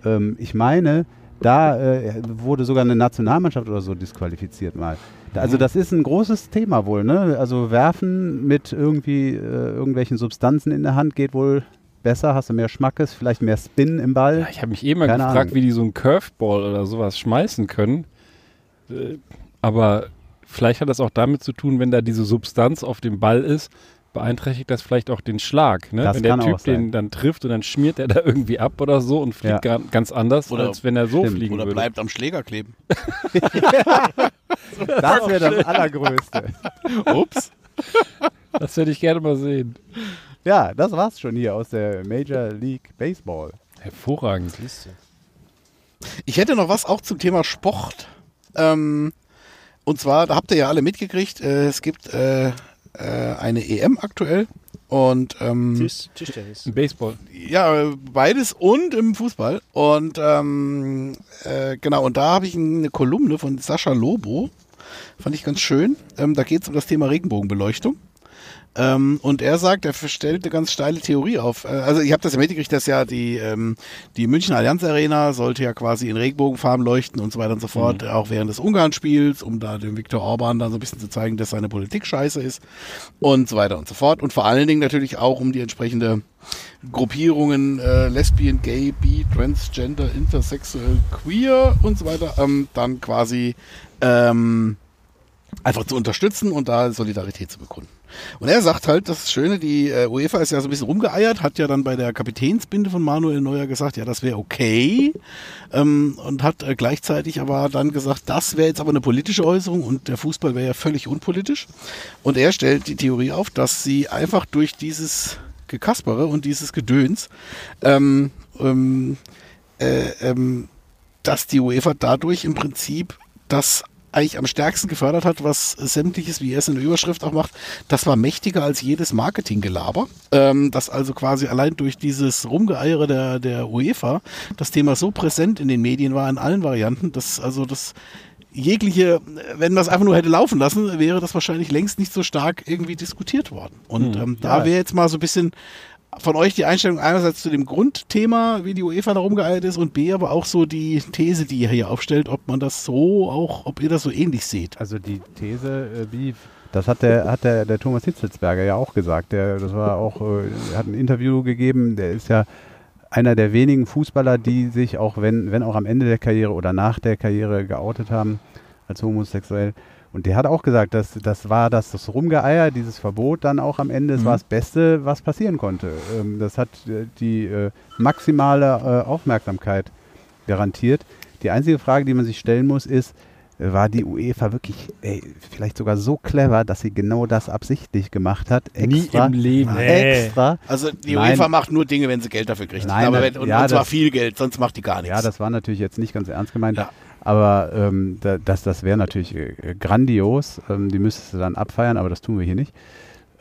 Ähm, ich meine, da äh, wurde sogar eine Nationalmannschaft oder so disqualifiziert mal. Da, also das ist ein großes Thema wohl, ne? Also werfen mit irgendwie äh, irgendwelchen Substanzen in der Hand geht wohl besser, hast du mehr Schmackes, vielleicht mehr Spin im Ball. Ja, ich habe mich eh mal gefragt, Ahnung. wie die so einen Curveball oder sowas schmeißen können. Äh, aber vielleicht hat das auch damit zu tun, wenn da diese Substanz auf dem Ball ist, beeinträchtigt das vielleicht auch den Schlag. Ne? Das wenn der Typ sein. den dann trifft und dann schmiert er da irgendwie ab oder so und fliegt Ja. ga- ganz anders, Oder- als wenn er so Stimmt. fliegen Oder würde. bleibt am Schläger kleben. Das wäre das Allergrößte. Ups. Das hätte ich gerne mal sehen. Ja, das war's schon hier aus der Major League Baseball. Hervorragend. Ich hätte noch was auch zum Thema Sport. Ähm, und zwar, da habt ihr ja alle mitgekriegt, äh, es gibt äh, äh, eine EM aktuell. Und ähm, Tisch, Tischtennis. Baseball. ja, beides und im Fußball. Und ähm, äh, genau, und da habe ich eine Kolumne von Sascha Lobo. Fand ich ganz schön. Ähm, da geht es um das Thema Regenbogenbeleuchtung. Ähm, und er sagt, er stellt eine ganz steile Theorie auf. Äh, also ich habe das ja mitgekriegt, dass ja die, ähm, die München Allianz Arena sollte ja quasi in Regenbogenfarben leuchten und so weiter und so fort, auch während des Ungarn-Spiels, um da dem Viktor Orban dann so ein bisschen zu zeigen, dass seine Politik scheiße ist und so weiter und so fort. Und vor allen Dingen natürlich auch um die entsprechende Gruppierungen äh, Lesbian, Gay, Bi, Transgender, Intersexuell, Queer und so weiter ähm, dann quasi ähm, einfach zu unterstützen und da Solidarität zu bekunden. Und er sagt halt, das Schöne, die äh, UEFA ist ja so ein bisschen rumgeeiert, hat ja dann bei der Kapitänsbinde von Manuel Neuer gesagt, ja, das wäre okay. Ähm, und hat äh, gleichzeitig aber dann gesagt, das wäre jetzt aber eine politische Äußerung und der Fußball wäre ja völlig unpolitisch. Und er stellt die Theorie auf, dass sie einfach durch dieses Gekaspere und dieses Gedöns ähm, ähm, äh, ähm, dass die UEFA dadurch im Prinzip das eigentlich am stärksten gefördert hat, was sämtliches, wie er es in der Überschrift auch macht, das war mächtiger als jedes Marketinggelaber. Ähm, dass also quasi allein durch dieses Rumgeeiere der, der UEFA das Thema so präsent in den Medien war, in allen Varianten, dass also das jegliche, wenn man es einfach nur hätte laufen lassen, wäre das wahrscheinlich längst nicht so stark irgendwie diskutiert worden. Und ähm, da ja. wäre jetzt mal so ein bisschen von euch die Einstellung einerseits zu dem Grundthema, wie die UEFA da rumgeeiert ist, und B, aber auch so die These, die ihr hier aufstellt, ob man das so auch, ob ihr das so ähnlich seht. Also die These, äh, wie, das hat der, hat der, der Thomas Hitzelsberger ja auch gesagt. Der, das war auch, äh, hat ein Interview gegeben, der ist ja einer der wenigen Fußballer, die sich auch, wenn, wenn auch am Ende der Karriere oder nach der Karriere geoutet haben als homosexuell. Und der hat auch gesagt, dass das war das, das Rumgeeier, dieses Verbot dann auch am Ende, es war das Beste, was passieren konnte. Ähm, das hat äh, die äh, maximale äh, Aufmerksamkeit garantiert. Die einzige Frage, die man sich stellen muss, ist, äh, war die UEFA wirklich ey, vielleicht sogar so clever, dass sie genau das absichtlich gemacht hat? Nie Extra, im Leben. Extra. Also die Nein. UEFA macht nur Dinge, wenn sie Geld dafür kriegt. Nein, Aber das- wenn, und, ja, und zwar das- viel Geld, sonst macht die gar nichts. Ja, das war natürlich jetzt nicht ganz ernst gemeint, Ja. Aber ähm, da, das, das wäre natürlich äh, grandios. Ähm, die müsstest du dann abfeiern, aber das tun wir hier nicht.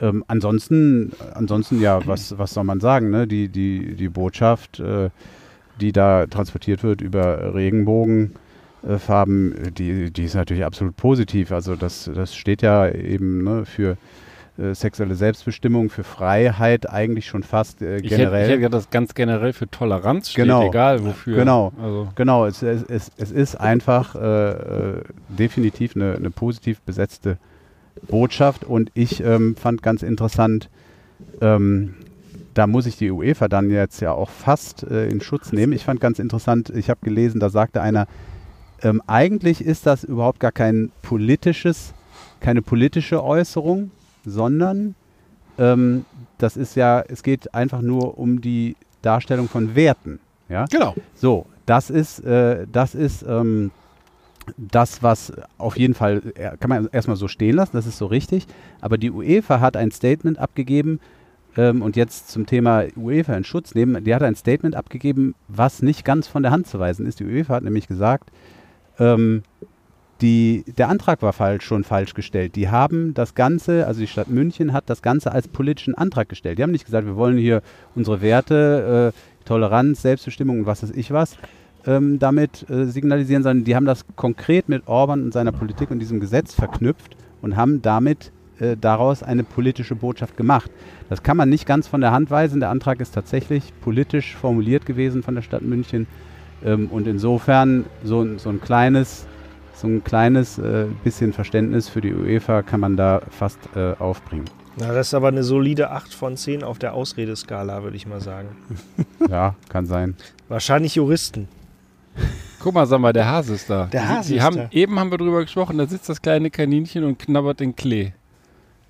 Ähm, ansonsten, ansonsten ja, was, was soll man sagen? Ne? Die, die, die Botschaft, äh, die da transportiert wird über Regenbogenfarben, äh, die, die ist natürlich absolut positiv. Also das, das steht ja eben ne, für äh, sexuelle Selbstbestimmung, für Freiheit eigentlich schon fast äh, Ich hätte, generell. ich hätte gedacht, das ganz generell für Toleranz steht, Genau. egal wofür. Genau. Also, Genau, es, es, es, es ist einfach äh, äh, definitiv eine, eine positiv besetzte Botschaft und ich ähm, fand ganz interessant, ähm, da muss ich die UEFA dann jetzt ja auch fast äh, in Schutz nehmen. Ich fand ganz interessant, ich habe gelesen, da sagte einer, ähm, eigentlich ist das überhaupt gar kein politisches, keine politische Äußerung, sondern ähm, das ist ja, es geht einfach nur um die Darstellung von Werten. Ja? Genau. So, das ist, äh, das ist ähm, das, was auf jeden Fall, äh, kann man erstmal so stehen lassen, das ist so richtig. Aber die UEFA hat ein Statement abgegeben, ähm, und jetzt zum Thema UEFA in Schutz nehmen, die hat ein Statement abgegeben, was nicht ganz von der Hand zu weisen ist. Die UEFA hat nämlich gesagt, ähm, die, der Antrag war falsch, schon falsch gestellt. Die haben das Ganze, also die Stadt München hat das Ganze als politischen Antrag gestellt. Die haben nicht gesagt, wir wollen hier unsere Werte, äh, Toleranz, Selbstbestimmung und was weiß ich was ähm, damit äh, signalisieren, sondern die haben das konkret mit Orban und seiner Politik und diesem Gesetz verknüpft und haben damit äh, daraus eine politische Botschaft gemacht. Das kann man nicht ganz von der Hand weisen. Der Antrag ist tatsächlich politisch formuliert gewesen von der Stadt München. Ähm, und insofern so, so ein kleines, so ein kleines äh, bisschen Verständnis für die UEFA kann man da fast äh, aufbringen. Na, das ist aber eine solide 8 von 10 auf der Ausredeskala, würde ich mal sagen. ja, kann sein. Wahrscheinlich Juristen. Guck mal, sag mal, der Hase ist da. Der Hase die ist haben, da. Eben haben wir drüber gesprochen, da sitzt das kleine Kaninchen und knabbert den Klee.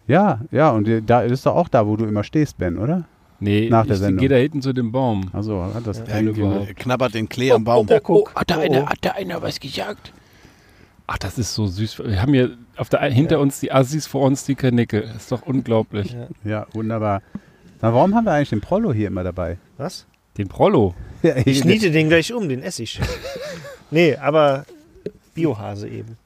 Ja, ja, und da ist doch auch da, wo du immer stehst, Ben, oder? Nee, Nach der ich Sendung. gehe da hinten zu dem Baum. Also hat das Ja. Er knabbert den Klee am Baum. Da guck. hat da Oh, einer, oh. hat da einer was gesagt? Ach, das ist so süß. Wir haben hier auf der, hinter uns die Assis, vor uns die Kanickel. Ist doch unglaublich. Ja. Ja, wunderbar. Na, warum haben wir eigentlich den Prollo hier immer dabei? Was? Den Prollo. Ja, Ich niete den gleich um, den esse ich. nee, aber Biohase eben.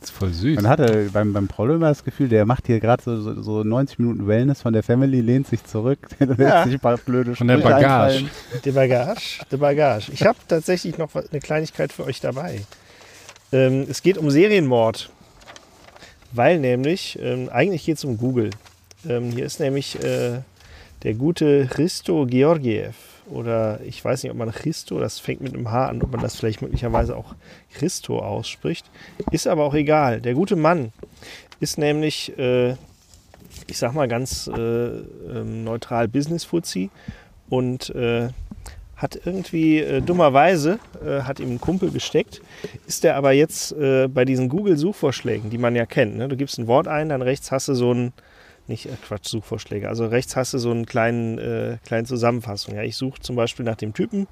Das ist voll süß. Man hatte beim, beim Prollo immer das Gefühl, der macht hier gerade so, so, so 90 Minuten Wellness von der Family, lehnt sich zurück, lässt Ja. sich ein paar blöde Von der Bagage. einfallen. Der Bagage, der Bagage. Ich habe tatsächlich noch eine Kleinigkeit für euch dabei. Ähm, es geht um Serienmord. Weil nämlich, ähm, eigentlich geht es um Google. Ähm, hier ist nämlich äh, der gute Christo Georgiev. Oder ich weiß nicht, ob man Christo, das fängt mit einem H an, ob man das vielleicht möglicherweise auch Christo ausspricht. Ist aber auch egal. Der gute Mann ist nämlich, äh, ich sag mal ganz äh, ähm, neutral Business-Fuzzi und äh, hat irgendwie äh, dummerweise, äh, hat ihm ein Kumpel gesteckt, ist der aber jetzt äh, bei diesen Google-Suchvorschlägen, die man ja kennt. Ne? Du gibst ein Wort ein, dann rechts hast du so ein, nicht äh, Quatsch, Suchvorschläge, also rechts hast du so einen kleinen, äh, kleinen Zusammenfassung. Ja, ich suche zum Beispiel nach dem Typen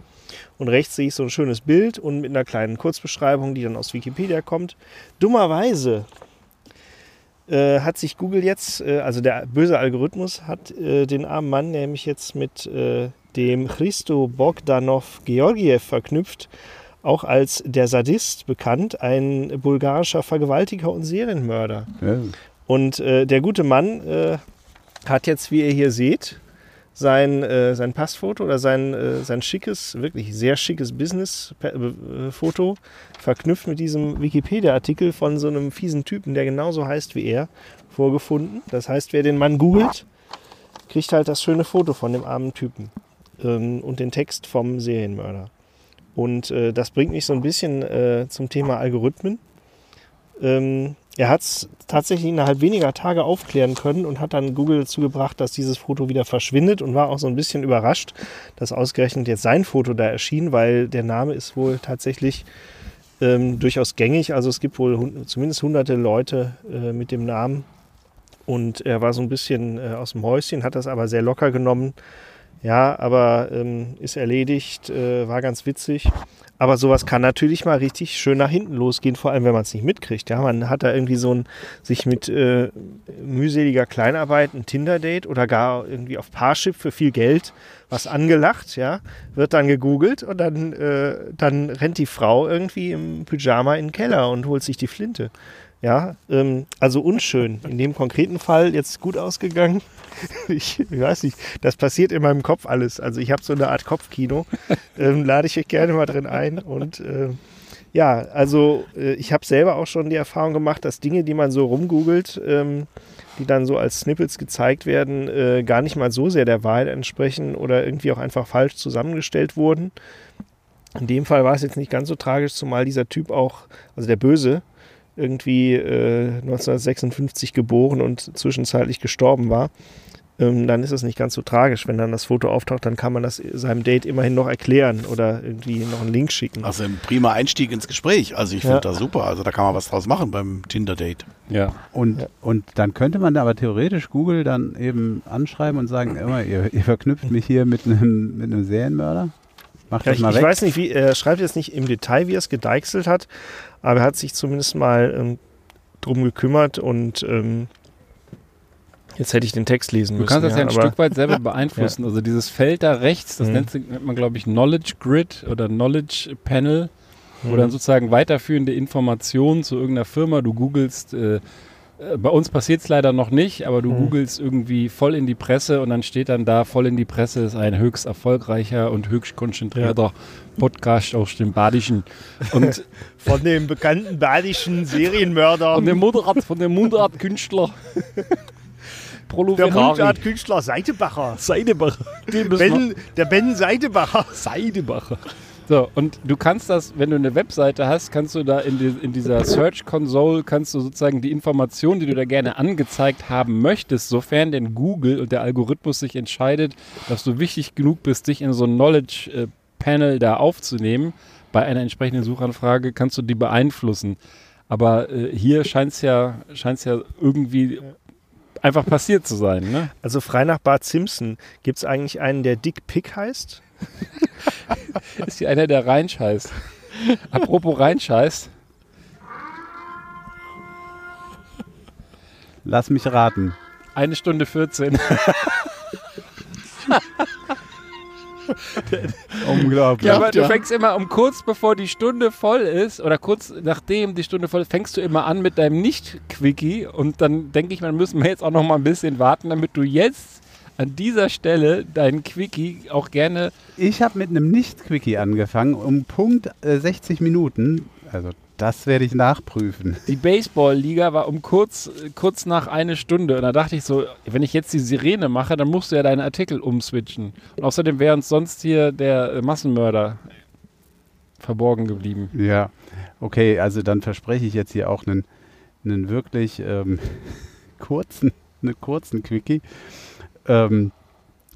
und rechts sehe ich so ein schönes Bild und mit einer kleinen Kurzbeschreibung, die dann aus Wikipedia kommt. Dummerweise äh, hat sich Google jetzt, äh, also der böse Algorithmus hat den armen Mann nämlich jetzt mit dem Christo Bogdanov Georgiev verknüpft, auch als der Sadist bekannt, ein bulgarischer Vergewaltiger und Serienmörder. Ja. Und äh, der gute Mann äh, hat jetzt, wie ihr hier seht, sein, äh, sein Passfoto oder sein, äh, sein schickes, wirklich sehr schickes Business-Foto verknüpft mit diesem Wikipedia-Artikel von so einem fiesen Typen, der genauso heißt wie er, vorgefunden. Das heißt, wer den Mann googelt, kriegt halt das schöne Foto von dem armen Typen ähm, und den Text vom Serienmörder. Und äh, das bringt mich so ein bisschen äh, zum Thema Algorithmen. Ähm, er hat es tatsächlich innerhalb weniger Tage aufklären können und hat dann Google dazu gebracht, dass dieses Foto wieder verschwindet und war auch so ein bisschen überrascht, dass ausgerechnet jetzt sein Foto da erschien, weil der Name ist wohl tatsächlich ähm, durchaus gängig. Also es gibt wohl hun zumindest hunderte Leute äh, mit dem Namen und er war so ein bisschen äh, aus dem Häuschen, hat das aber sehr locker genommen. Ja, aber ähm, ist erledigt, äh, war ganz witzig. Aber sowas kann natürlich mal richtig schön nach hinten losgehen, vor allem wenn man es nicht mitkriegt. Ja, man hat da irgendwie so ein sich mit äh, mühseliger Kleinarbeit ein Tinder-Date oder gar irgendwie auf Parship für viel Geld was angelacht, ja, wird dann gegoogelt und dann, äh, dann rennt die Frau irgendwie im Pyjama in den Keller und holt sich die Flinte. Ja, ähm, also unschön. In dem konkreten Fall jetzt gut ausgegangen. Ich, ich weiß nicht, das passiert in meinem Kopf alles. Also ich habe so eine Art Kopfkino. Ähm, lade ich euch gerne mal drin ein. Und äh, ja, also äh, ich habe selber auch schon die Erfahrung gemacht, dass Dinge, die man so rumgoogelt, ähm, die dann so als Snippets gezeigt werden, äh, gar nicht mal so sehr der Wahrheit entsprechen oder irgendwie auch einfach falsch zusammengestellt wurden. In dem Fall war es jetzt nicht ganz so tragisch, zumal dieser Typ auch, also der Böse, irgendwie äh, 1956 geboren und zwischenzeitlich gestorben war. ähm, dann ist es nicht ganz so tragisch. Wenn dann das Foto auftaucht, dann kann man das seinem Date immerhin noch erklären oder irgendwie noch einen Link schicken. Also ein prima Einstieg ins Gespräch. Also ich finde Ja. das super. Also da kann man was draus machen beim Tinder-Date. Ja. Und, Ja. und dann könnte man da aber theoretisch Google dann eben anschreiben und sagen, immer, ihr, ihr verknüpft mich hier mit einem, mit einem Serienmörder. Macht Ja, das ich, mal ich weg. weiß nicht, wie, er schreibt jetzt nicht im Detail, wie er es gedeichselt hat, aber er hat sich zumindest mal ähm, drum gekümmert und ähm, jetzt hätte ich den Text lesen Du müssen. kannst das ja ein aber- Stück weit selber beeinflussen. Also dieses Feld da rechts, das Mhm. nennt, nennt man, glaube ich, Knowledge Grid oder Knowledge Panel, wo Mhm. dann sozusagen weiterführende Informationen zu irgendeiner Firma, du googelst, äh, bei uns passiert es leider noch nicht, aber du Mhm. googelst irgendwie voll in die Presse und dann steht dann da, voll in die Presse ist ein höchst erfolgreicher und höchst konzentrierter Podcast aus dem Badischen. Und Von dem bekannten badischen Serienmörder, von dem Mundart, von dem Mundartkünstler der. Mundartkünstler Seidebacher. Seidebacher. Wir- Ben, der Ben Seidebacher. Seidebacher. So, und du kannst das, wenn du eine Webseite hast, kannst du da in, die, in dieser Search Console, kannst du sozusagen die Informationen, die du da gerne angezeigt haben möchtest, sofern denn Google und der Algorithmus sich entscheidet, dass du wichtig genug bist, dich in so ein Knowledge Panel da aufzunehmen, bei einer entsprechenden Suchanfrage kannst du die beeinflussen. Aber äh, hier scheint es ja, scheint's ja irgendwie einfach passiert zu sein, ne? Also frei nach Bart Simpson, gibt es eigentlich einen, der Dick Pick heißt? Ist hier einer, der reinscheißt. Apropos reinscheißt. Lass mich raten. Eine Stunde 14. Unglaublich. Ja, aber du fängst immer um kurz bevor die Stunde voll ist oder kurz nachdem die Stunde voll ist, fängst du immer an mit deinem Nicht-Quickie und dann denke ich, man müssen wir jetzt auch noch mal ein bisschen warten, damit du jetzt an dieser Stelle deinen Quickie auch gerne Ich habe mit einem Nicht-Quickie angefangen, um Punkt äh, 60 Minuten. Also das werde ich nachprüfen. Die Baseball-Liga war um kurz, kurz nach eine Stunde und da dachte ich so, wenn ich jetzt die Sirene mache, dann musst du ja deinen Artikel umswitchen. Und außerdem wäre uns sonst hier der äh, Massenmörder verborgen geblieben. Ja, okay, also dann verspreche ich jetzt hier auch einen, einen wirklich ähm, kurzen, einen kurzen Quickie. Ähm,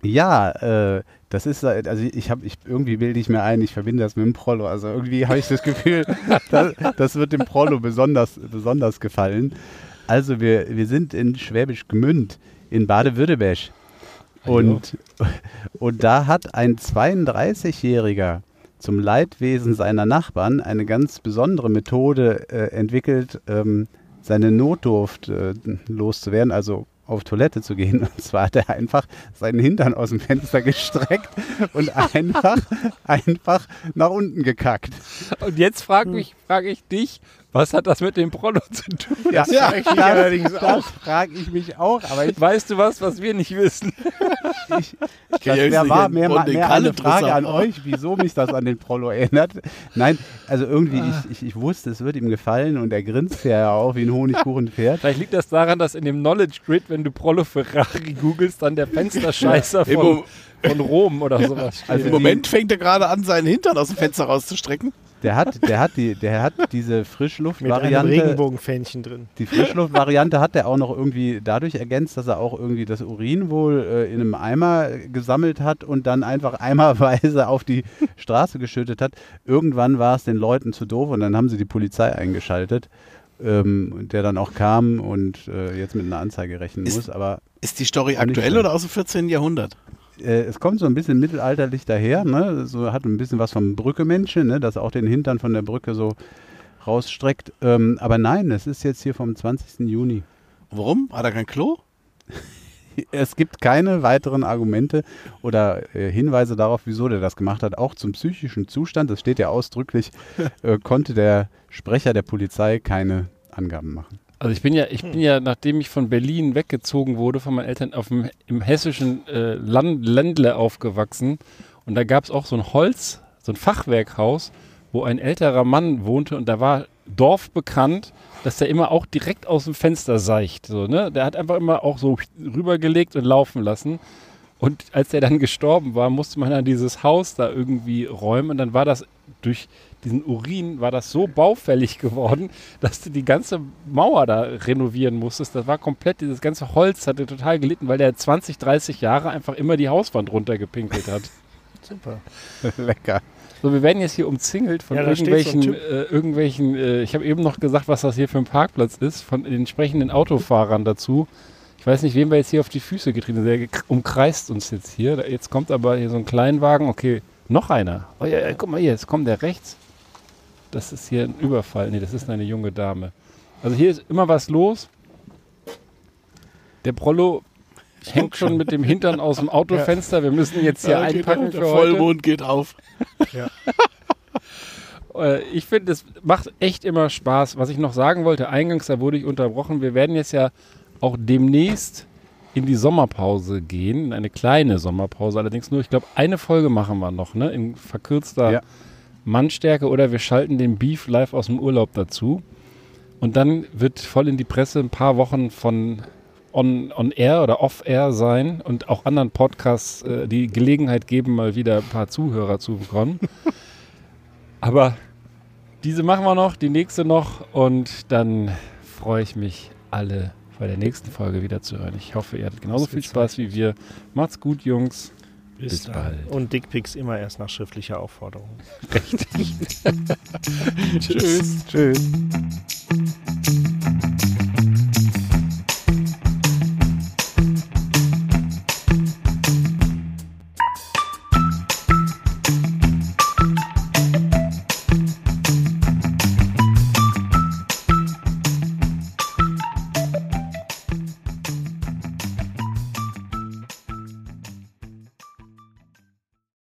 ja, äh, das ist, also ich habe, ich, irgendwie bilde ich mir ein, ich verbinde das mit dem Prollo. Also irgendwie habe ich das Gefühl, das, das wird dem Prollo besonders, besonders gefallen. Also wir, wir sind in Schwäbisch Gmünd in Baden-Württemberg. Und, und da hat ein 32-Jähriger zum Leidwesen seiner Nachbarn eine ganz besondere Methode äh, entwickelt, ähm, seine Notdurft äh, loszuwerden, also auf Toilette zu gehen. Und zwar hat er einfach seinen Hintern aus dem Fenster gestreckt und einfach, einfach nach unten gekackt. Und jetzt frage ich, frag ich dich, was hat das mit dem Prollo zu tun? Ja, frag ich mich allerdings das frage ich mich auch, aber ich, Weißt du was, was wir nicht wissen? ich, Ich Das ja jetzt wär, nicht war an- mehr, den mehr eine Frage an euch, wieso mich das an den Prollo erinnert. Nein, also irgendwie, Ah. ich, ich, ich wusste, es wird ihm gefallen und er grinst ja auch wie ein Honigkuchenpferd. Vielleicht liegt das daran, dass in dem Knowledge Grid, wenn du Prollo Ferrari googelst, dann der Fensterscheißer Im, von, Rom oder sowas steht. Also Im Moment fängt er gerade an, seinen Hintern aus dem Fenster rauszustrecken. Der hat, der hat, die, der hat diese Mit einem Frischluftvariante. Regenbogenfähnchen drin. Die Frischluftvariante hat er auch noch irgendwie dadurch ergänzt, dass er auch irgendwie das Urin wohl äh, in einem Eimer gesammelt hat und dann einfach eimerweise auf die Straße geschüttet hat. Irgendwann war es den Leuten zu doof und dann haben sie die Polizei eingeschaltet, ähm, der dann auch kam und äh, jetzt mit einer Anzeige rechnen Ist- muss. Aber Ist die Story aktuell oder aus dem 14. Jahrhundert? Äh, es kommt so ein bisschen mittelalterlich daher, ne? So hat ein bisschen was vom Brückemenschen, ne? Dass auch den Hintern von der Brücke so rausstreckt. Ähm, aber nein, es ist jetzt hier vom 20. Juni. Warum? Hat er kein Klo? Es gibt keine weiteren Argumente oder äh, Hinweise darauf, wieso der das gemacht hat. Auch zum psychischen Zustand, das steht ja ausdrücklich, äh, konnte der Sprecher der Polizei keine Angaben machen. Also ich bin ja, ich bin ja, nachdem ich von Berlin weggezogen wurde von meinen Eltern, auf dem, im hessischen äh, Land, Ländle aufgewachsen. Und da gab es auch so ein Holz, so ein Fachwerkhaus, wo ein älterer Mann wohnte und da war dorfbekannt, dass der immer auch direkt aus dem Fenster seicht. So, ne? Der hat einfach immer auch so rübergelegt und laufen lassen. Und als er dann gestorben war, musste man dann dieses Haus da irgendwie räumen und dann war das durch diesen Urin war das so baufällig geworden, dass du die ganze Mauer da renovieren musstest. Das war komplett, dieses ganze Holz hatte total gelitten, weil der 20, 30 Jahre einfach immer die Hauswand runtergepinkelt hat. Super. Lecker. So, wir werden jetzt hier umzingelt von Ja, steht so irgendwelchen, äh, irgendwelchen äh, ich habe eben noch gesagt, was das hier für ein Parkplatz ist, von den entsprechenden Autofahrern dazu. Ich weiß nicht, wem wir jetzt hier auf die Füße getrieben sind. Der umkreist uns jetzt hier. Jetzt kommt aber hier so ein Kleinwagen. Okay, noch einer. Oh ja, ja, guck mal hier, jetzt kommt der rechts. Das ist hier ein Überfall. Nee, das ist eine junge Dame. Also hier ist immer was los. Der Prollo hängt schon mit dem Hintern aus dem Autofenster. Wir müssen jetzt hier Ja, einpacken für der heute. Vollmond geht auf. Äh, ich finde, es macht echt immer Spaß. Was ich noch sagen wollte, eingangs, da wurde ich unterbrochen. Wir werden jetzt ja auch demnächst in die Sommerpause gehen, in eine kleine Sommerpause, allerdings nur, ich glaube, eine Folge machen wir noch, ne? In verkürzter Ja. Mannstärke oder wir schalten den Beef live aus dem Urlaub dazu. Und dann wird voll in die Presse ein paar Wochen von on, on Air oder Off Air sein und auch anderen Podcasts äh, die Gelegenheit geben, mal wieder ein paar Zuhörer zu bekommen. Aber diese machen wir noch, die nächste noch und dann freue ich mich, alle bei der nächsten Folge wieder zu hören. Ich hoffe, ihr hattet genauso viel Spaß wie wir. Macht's gut, Jungs. Bis, Bis bald. Und Dickpics immer erst nach schriftlicher Aufforderung. Richtig. Tschüss. Tschüss.